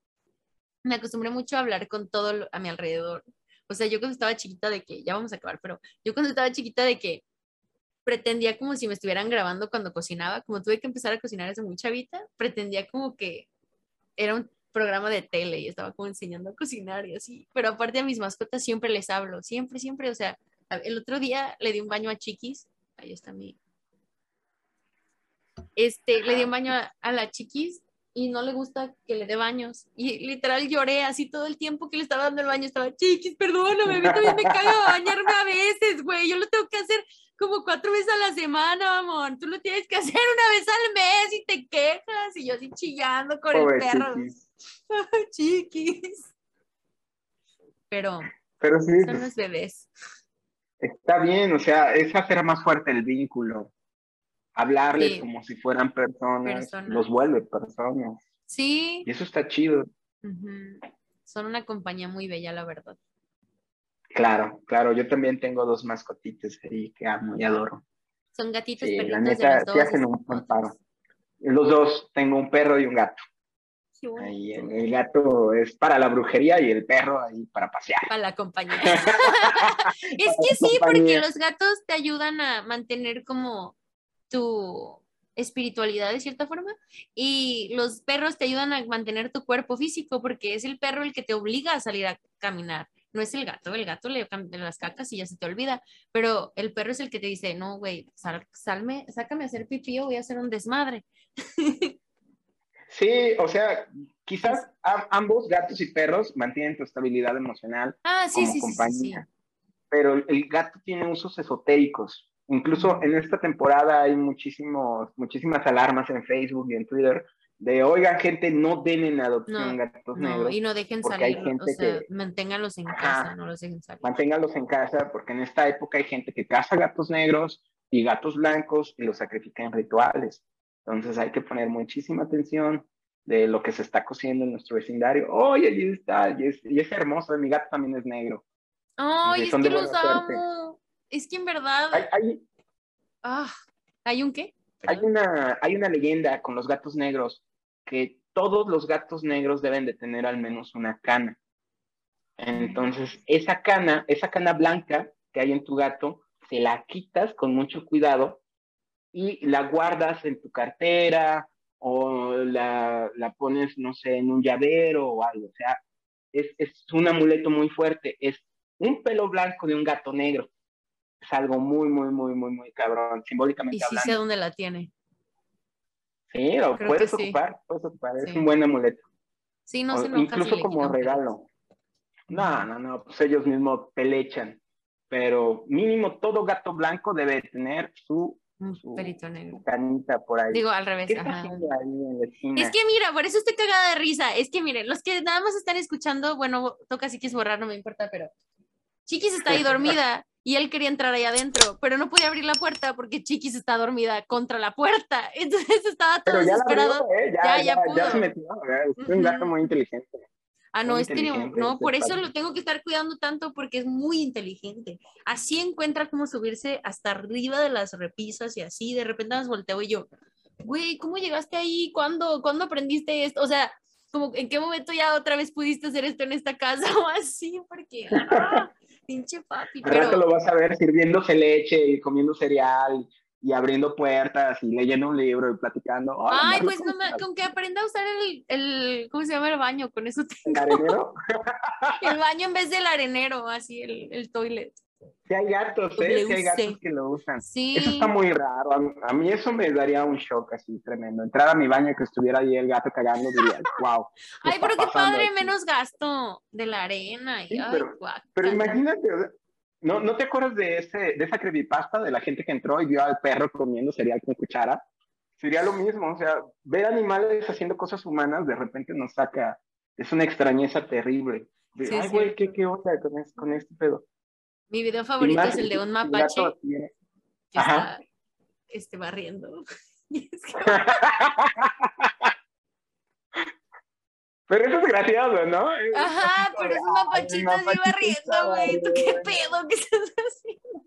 Me acostumbré mucho a hablar con todo a mi alrededor. O sea, yo cuando estaba chiquita de que, ya vamos a acabar, pero yo cuando estaba chiquita de que pretendía como si me estuvieran grabando cuando cocinaba, como tuve que empezar a cocinar desde muy chavita, pretendía como que era un programa de tele y estaba como enseñando a cocinar y así. Pero aparte a mis mascotas siempre les hablo, siempre, siempre. O sea, el otro día le di un baño a Chiquis. Ahí está mi. Este, le di un baño a, la Chiquis y no le gusta que le dé baños. Y literal lloré así todo el tiempo que le estaba dando el baño. Estaba, Chiquis, perdóname, a también me cae a bañarme a veces, güey. Yo lo tengo que hacer como cuatro veces a la semana, amor. Tú lo tienes que hacer una vez al mes y te quejas. Y yo así chillando con el perro. Chiquis. Pero, Pero sí, son los bebés. Está bien, o sea, es hacer más fuerte el vínculo. Hablarles como si fueran personas, los vuelve personas. Sí. Y eso está chido. Son una compañía muy bella, la verdad. Claro, claro, yo también tengo dos mascotitas ahí que amo y adoro. Son gatitos, sí, la neta, sí hacen un paro. Los dos, tengo un perro y un gato. Ahí, el, gato es para la brujería y el perro ahí para pasear. Para la compañía. es que sí, porque los gatos te ayudan a mantener como tu espiritualidad de cierta forma y los perros te ayudan a mantener tu cuerpo físico porque es el perro el que te obliga a salir a caminar. No es el gato, el gato le cambian las cacas y ya se te olvida, pero el perro es el que te dice, no, güey, salme, sácame a hacer pipí o voy a hacer un desmadre. Sí, o sea, quizás ambos gatos y perros mantienen tu estabilidad emocional ah, sí, como sí, compañía, pero el gato tiene usos esotéricos. Incluso en esta temporada hay muchísimos, muchísimas alarmas en Facebook y en Twitter de, oigan, gente, no den en adopción gatos no, negros. Y no dejen salir, o sea, manténganlos en casa, no los dejen salir. Manténganlos en casa, porque en esta época hay gente que caza gatos negros y gatos blancos y los sacrifica en rituales. Entonces hay que poner muchísima atención de lo que se está cociendo en nuestro vecindario. ¡Oye, allí está! Y es, y es hermoso, mi gato también es negro. ¡Ay, es que los amo! Es que en verdad... Hay, ah, ¿hay un qué? Hay una, hay una leyenda con los gatos negros que todos los gatos negros deben de tener al menos una cana. Entonces, esa cana, esa cana blanca que hay en tu gato, se la quitas con mucho cuidado y la guardas en tu cartera o la, pones, no sé, en un llavero o algo. O sea, es, es un amuleto muy fuerte. Es un pelo blanco de un gato negro. Es algo muy, muy, muy, muy, muy cabrón, simbólicamente y sí sé dónde la tiene. Sí, lo puedes ocupar, puedes ocupar, es un buen amuleto. Sí, no se Incluso como regalo. No, no, no, pues ellos mismos pelechan. Pero mínimo todo gato blanco debe tener su, su perito negro. canita por ahí. Digo, al revés. Ajá. Es que mira, por eso estoy cagada de risa. Es que miren, los que nada más están escuchando, bueno, toca si quieres borrar, no me importa, pero Chiquis está ahí dormida y él quería entrar ahí adentro, pero no podía abrir la puerta porque Chiquis está dormida contra la puerta. Entonces estaba todo desesperado. ¿eh? ya, ya, ya, ya, se metió. Es un gato muy inteligente. Ah, no, es que no, por eso lo tengo que estar cuidando tanto porque es muy inteligente. Así encuentra cómo subirse hasta arriba de las repisas y así, de repente nos volteo y yo, güey, ¿cómo llegaste ahí? ¿Cuándo? ¿Cuándo aprendiste esto? O sea, como, ¿en qué momento ya otra vez pudiste hacer esto en esta casa o así? Porque, ah, pinche papi. Pero te lo vas a ver sirviéndose leche y comiendo cereal y abriendo puertas y leyendo un libro y platicando. Ay, pues no me, con que aprenda a usar el, el, ¿cómo se llama el baño? Con eso tengo. ¿El arenero? el baño en vez del arenero, así, el, el toilet. Sí hay gatos, ¿eh? Sí hay gatos que lo usan. Sí. Eso está muy raro. A, mí eso me daría un shock así tremendo. Entrar a mi baño y que estuviera ahí el gato cagando, diría, wow. Ay, pero qué padre, menos gasto de la arena. Y, pero, pero, imagínate, ¿no, ¿no te acuerdas de, ese, de esa creepypasta de la gente que entró y vio al perro comiendo cereal con cuchara? Sería lo mismo, o sea, ver animales haciendo cosas humanas de repente nos saca, es una extrañeza terrible. Ay, güey, ¿qué, ¿qué onda con, con este pedo? Mi video favorito es el de un mapache que está este, barriendo. Pero eso es gracioso, ¿no? Ajá, pero es un mapachito así barriendo, güey. ¿Tú qué pedo que estás haciendo?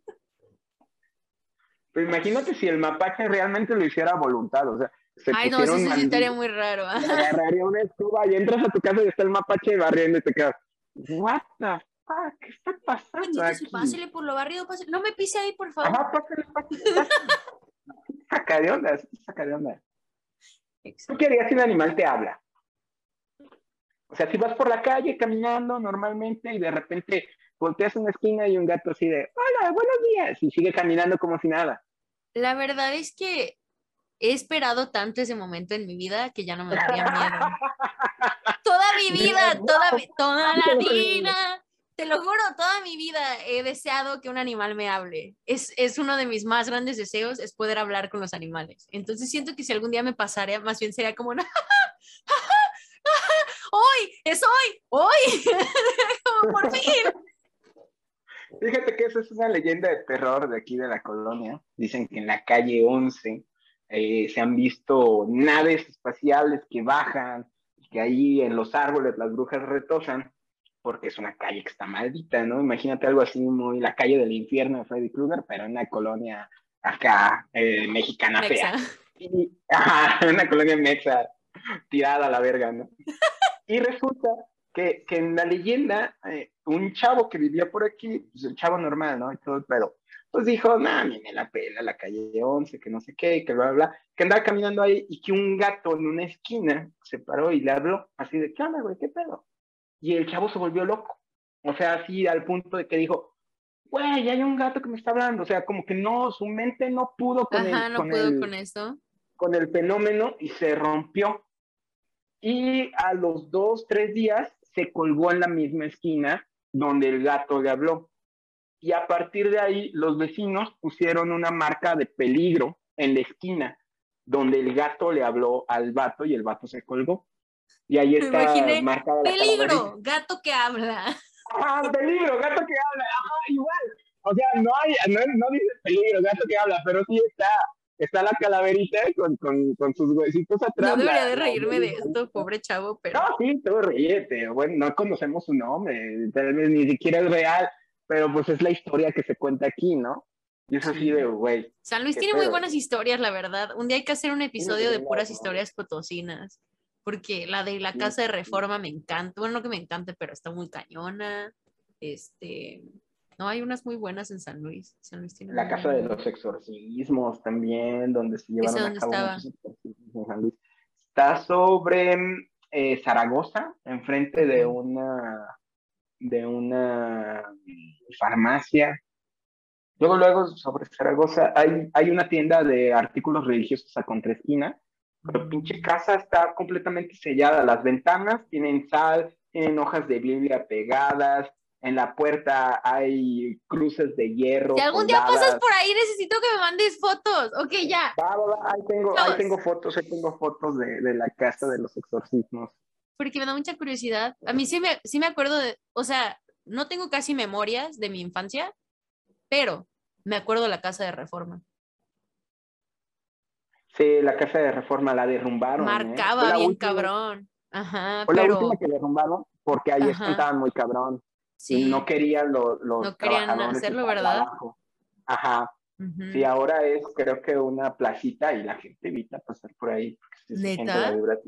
Pero imagínate si el mapache realmente lo hiciera a voluntad, o sea. Se Ay, no, eso sí estaría muy raro. Agarraría una escoba y entras a tu casa y está el mapache barriendo y te quedas, what the Ah, ¿qué está pasando aquí? Pásale por lo barrido, pásale. No me pise ahí, por favor. Ajá, pásale. saca de onda, saca de onda. ¿Tú qué harías si un animal te habla? O sea, si vas por la calle caminando normalmente y de repente volteas una esquina y un gato así de, hola, buenos días, y sigue caminando como si nada. La verdad es que he esperado tanto ese momento en mi vida que ya no me daría miedo. toda mi vida, toda, toda la vida te lo juro, toda mi vida he deseado que un animal me hable. Es, es, uno de mis más grandes deseos, es poder hablar con los animales. Entonces siento que si algún día me pasara, más bien sería como, hoy, es hoy, hoy, por fin. Fíjate que eso es una leyenda de terror de aquí de la colonia. Dicen que en la calle 11 eh, se han visto naves espaciales que bajan, que ahí en los árboles las brujas retosan porque es una calle que está maldita, ¿no? Imagínate algo así muy la calle del infierno de Freddy Krueger, pero en una colonia acá eh, mexicana fea. Y, una colonia mexa tirada a la verga, ¿no? y resulta que, que, en la leyenda, eh, un chavo que vivía por aquí, pues el chavo normal, ¿no? Y todo pero pues dijo, nah, me la pela, la calle 11, que no sé qué, que bla, bla, bla, que andaba caminando ahí y que un gato en una esquina se paró y le habló así de, ¿qué onda, güey? ¿Qué pedo? Y el chavo se volvió loco. O sea, así al punto de que dijo, güey, hay un gato que me está hablando. O sea, como que no, su mente no pudo con, Ajá, no pudo con eso. Con el fenómeno y se rompió. Y a los dos, tres días se colgó en la misma esquina donde el gato le habló. Y a partir de ahí, los vecinos pusieron una marca de peligro en la esquina donde el gato le habló al vato y el vato se colgó. Y ahí está marcada la Peligro, gato que habla. Ah, peligro, gato que habla. Ah, igual. O sea, no, hay, no, no dice peligro, gato que habla, pero sí está está la calaverita con, con, con, sus huesitos atrás. No debería de reírme de esto, pobre chavo, pero... No, sí, tú ríete. Bueno, no conocemos su nombre, ni siquiera es real, pero pues es la historia que se cuenta aquí, ¿no? Y es así de, güey. San Luis tiene muy buenas historias, la verdad. Un día hay que hacer un episodio de puras historias potosinas porque la de la casa de reforma me encanta, bueno, no que me encante, pero está muy cañona. Este, no, hay unas muy buenas en San Luis. San Luis tiene La casa de los exorcismos también, donde se llevaron a cabo estaba? muchos exorcismos en San Luis. Está sobre eh, Zaragoza, enfrente de una de una farmacia. Luego, luego, sobre Zaragoza, hay, hay una tienda de artículos religiosos a contraesquina, pero pinche casa está completamente sellada. Las ventanas tienen sal, tienen hojas de Biblia pegadas, en la puerta hay cruces de hierro. Si algún día pasas por ahí, necesito que me mandes fotos. Ok, ya. Va, va, va, ahí tengo, ahí tengo fotos, ahí tengo fotos de, de la casa de los exorcismos. Porque me da mucha curiosidad. A mí sí me, sí me acuerdo de, o sea, no tengo casi memorias de mi infancia, pero me acuerdo de la casa de reforma. Sí, la casa de reforma la derrumbaron. ¿eh? Marcaba la bien última- cabrón. Ajá, Fue la pero última que derrumbaron porque ahí estaban muy cabrón. sí. Y no querían lo- los No querían trabajadores hacerlo, ¿verdad? abajo. Ajá. Sí, ahora es creo que una placita y la gente evita pasar por ahí. se ¿Neta? la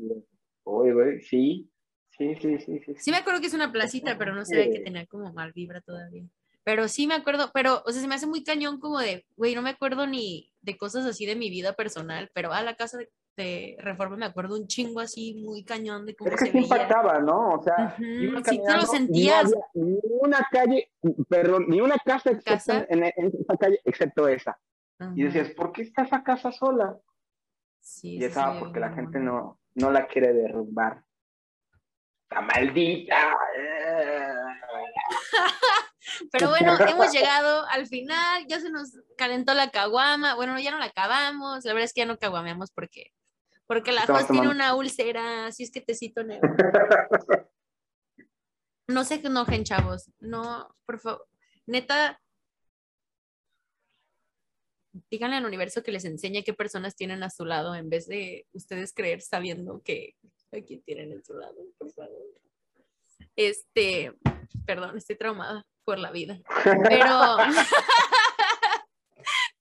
Oye, güey, sí. Sí, sí, sí, sí. Sí me acuerdo que es una placita, pero no sabía que Sí. tenía como mal vibra todavía. Pero sí me acuerdo, pero, o sea, se me hace muy cañón como de, güey, no me acuerdo ni de cosas así de mi vida personal, pero a la casa de, de Reforma me acuerdo un chingo así, muy cañón de cómo Es que se veía. impactaba, ¿no? O sea, sí, tú lo sentías. No ni una calle, perdón, ni una casa, excepto ¿Casa? En, en esa calle, excepto esa. Y decías, ¿por qué está esa casa sola? sí, Y estaba sí, porque la gente no. no, la quiere derrumbar. ¡La maldita! Pero bueno, hemos llegado al final, ya se nos calentó la caguama, bueno, ya no la acabamos, la verdad es que ya no caguameamos porque, porque la host tiene una úlcera, así es que tecito negro. No se enojen, chavos, no, por favor, neta, díganle al universo que les enseñe qué personas tienen a su lado en vez de ustedes creer sabiendo que a quién tienen a su lado, por favor. Este, perdón, estoy traumada por la vida. Pero,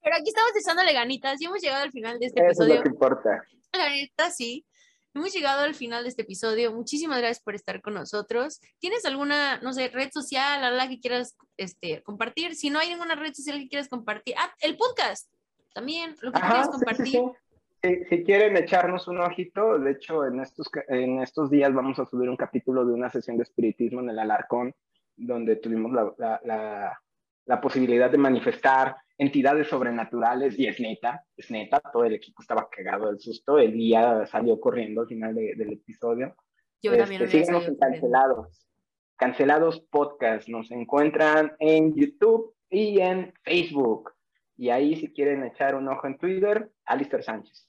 pero aquí estamos echándole ganitas y hemos llegado al final de este Eso es episodio. lo que importa. La neta, sí. Hemos llegado al final de este episodio. Muchísimas gracias por estar con nosotros. ¿Tienes alguna, no sé, red social, la que quieras este, compartir? Si no hay ninguna red social que quieras compartir, ah, el podcast también, lo que Ajá, quieras sí, sí, compartir. sí. Si, si quieren echarnos un ojito, de hecho, en estos, en estos días vamos a subir un capítulo de una sesión de espiritismo en el Alarcón, donde tuvimos la, la, la, la posibilidad de manifestar entidades sobrenaturales, y es neta, es neta, todo el equipo estaba cagado del susto, el día salió corriendo al final de- del episodio. Yo también Este, en. Cancelados. Cancelados Podcast. Nos encuentran en YouTube y en Facebook. Y ahí, si quieren echar un ojo en Twitter, Alistair Sánchez.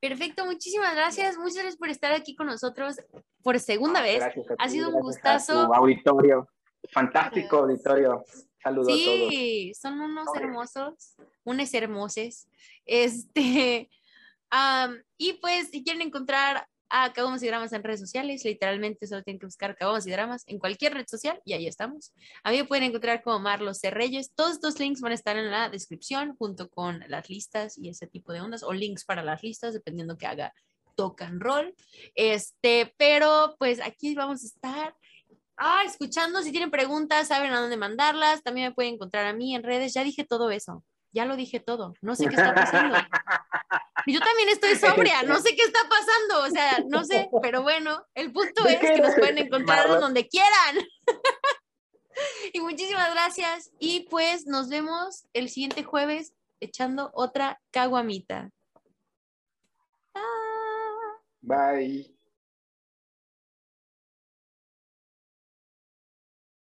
Perfecto, muchísimas gracias. Muchas gracias por estar aquí con nosotros por segunda vez. Gracias a Ha sido un gustazo. auditorio. Fantástico auditorio. Saludos a todos. Sí, son unos Oye. hermosos, unos hermosos. Este, y pues, si quieren encontrar a Caguamas y Dramas en redes sociales, literalmente solo tienen que buscar Caguamas y Dramas en cualquier red social y ahí estamos. A mí me pueden encontrar como Marlos C. Reyes. Todos estos links van a estar en la descripción junto con las listas y ese tipo de ondas o links para las listas, dependiendo que haga tocan roll. Este, pero pues aquí vamos a estar ah, escuchando. Si tienen preguntas, saben a dónde mandarlas. También me pueden encontrar a mí en redes. Ya dije todo eso. Ya lo dije todo. No sé qué está pasando. Yo también estoy sobria. No sé qué está pasando. O sea, no sé. Pero bueno, el punto ¿De es que nos pueden encontrar donde quieran. Y muchísimas gracias. Y pues nos vemos el siguiente jueves echando otra caguamita. Ah. Bye.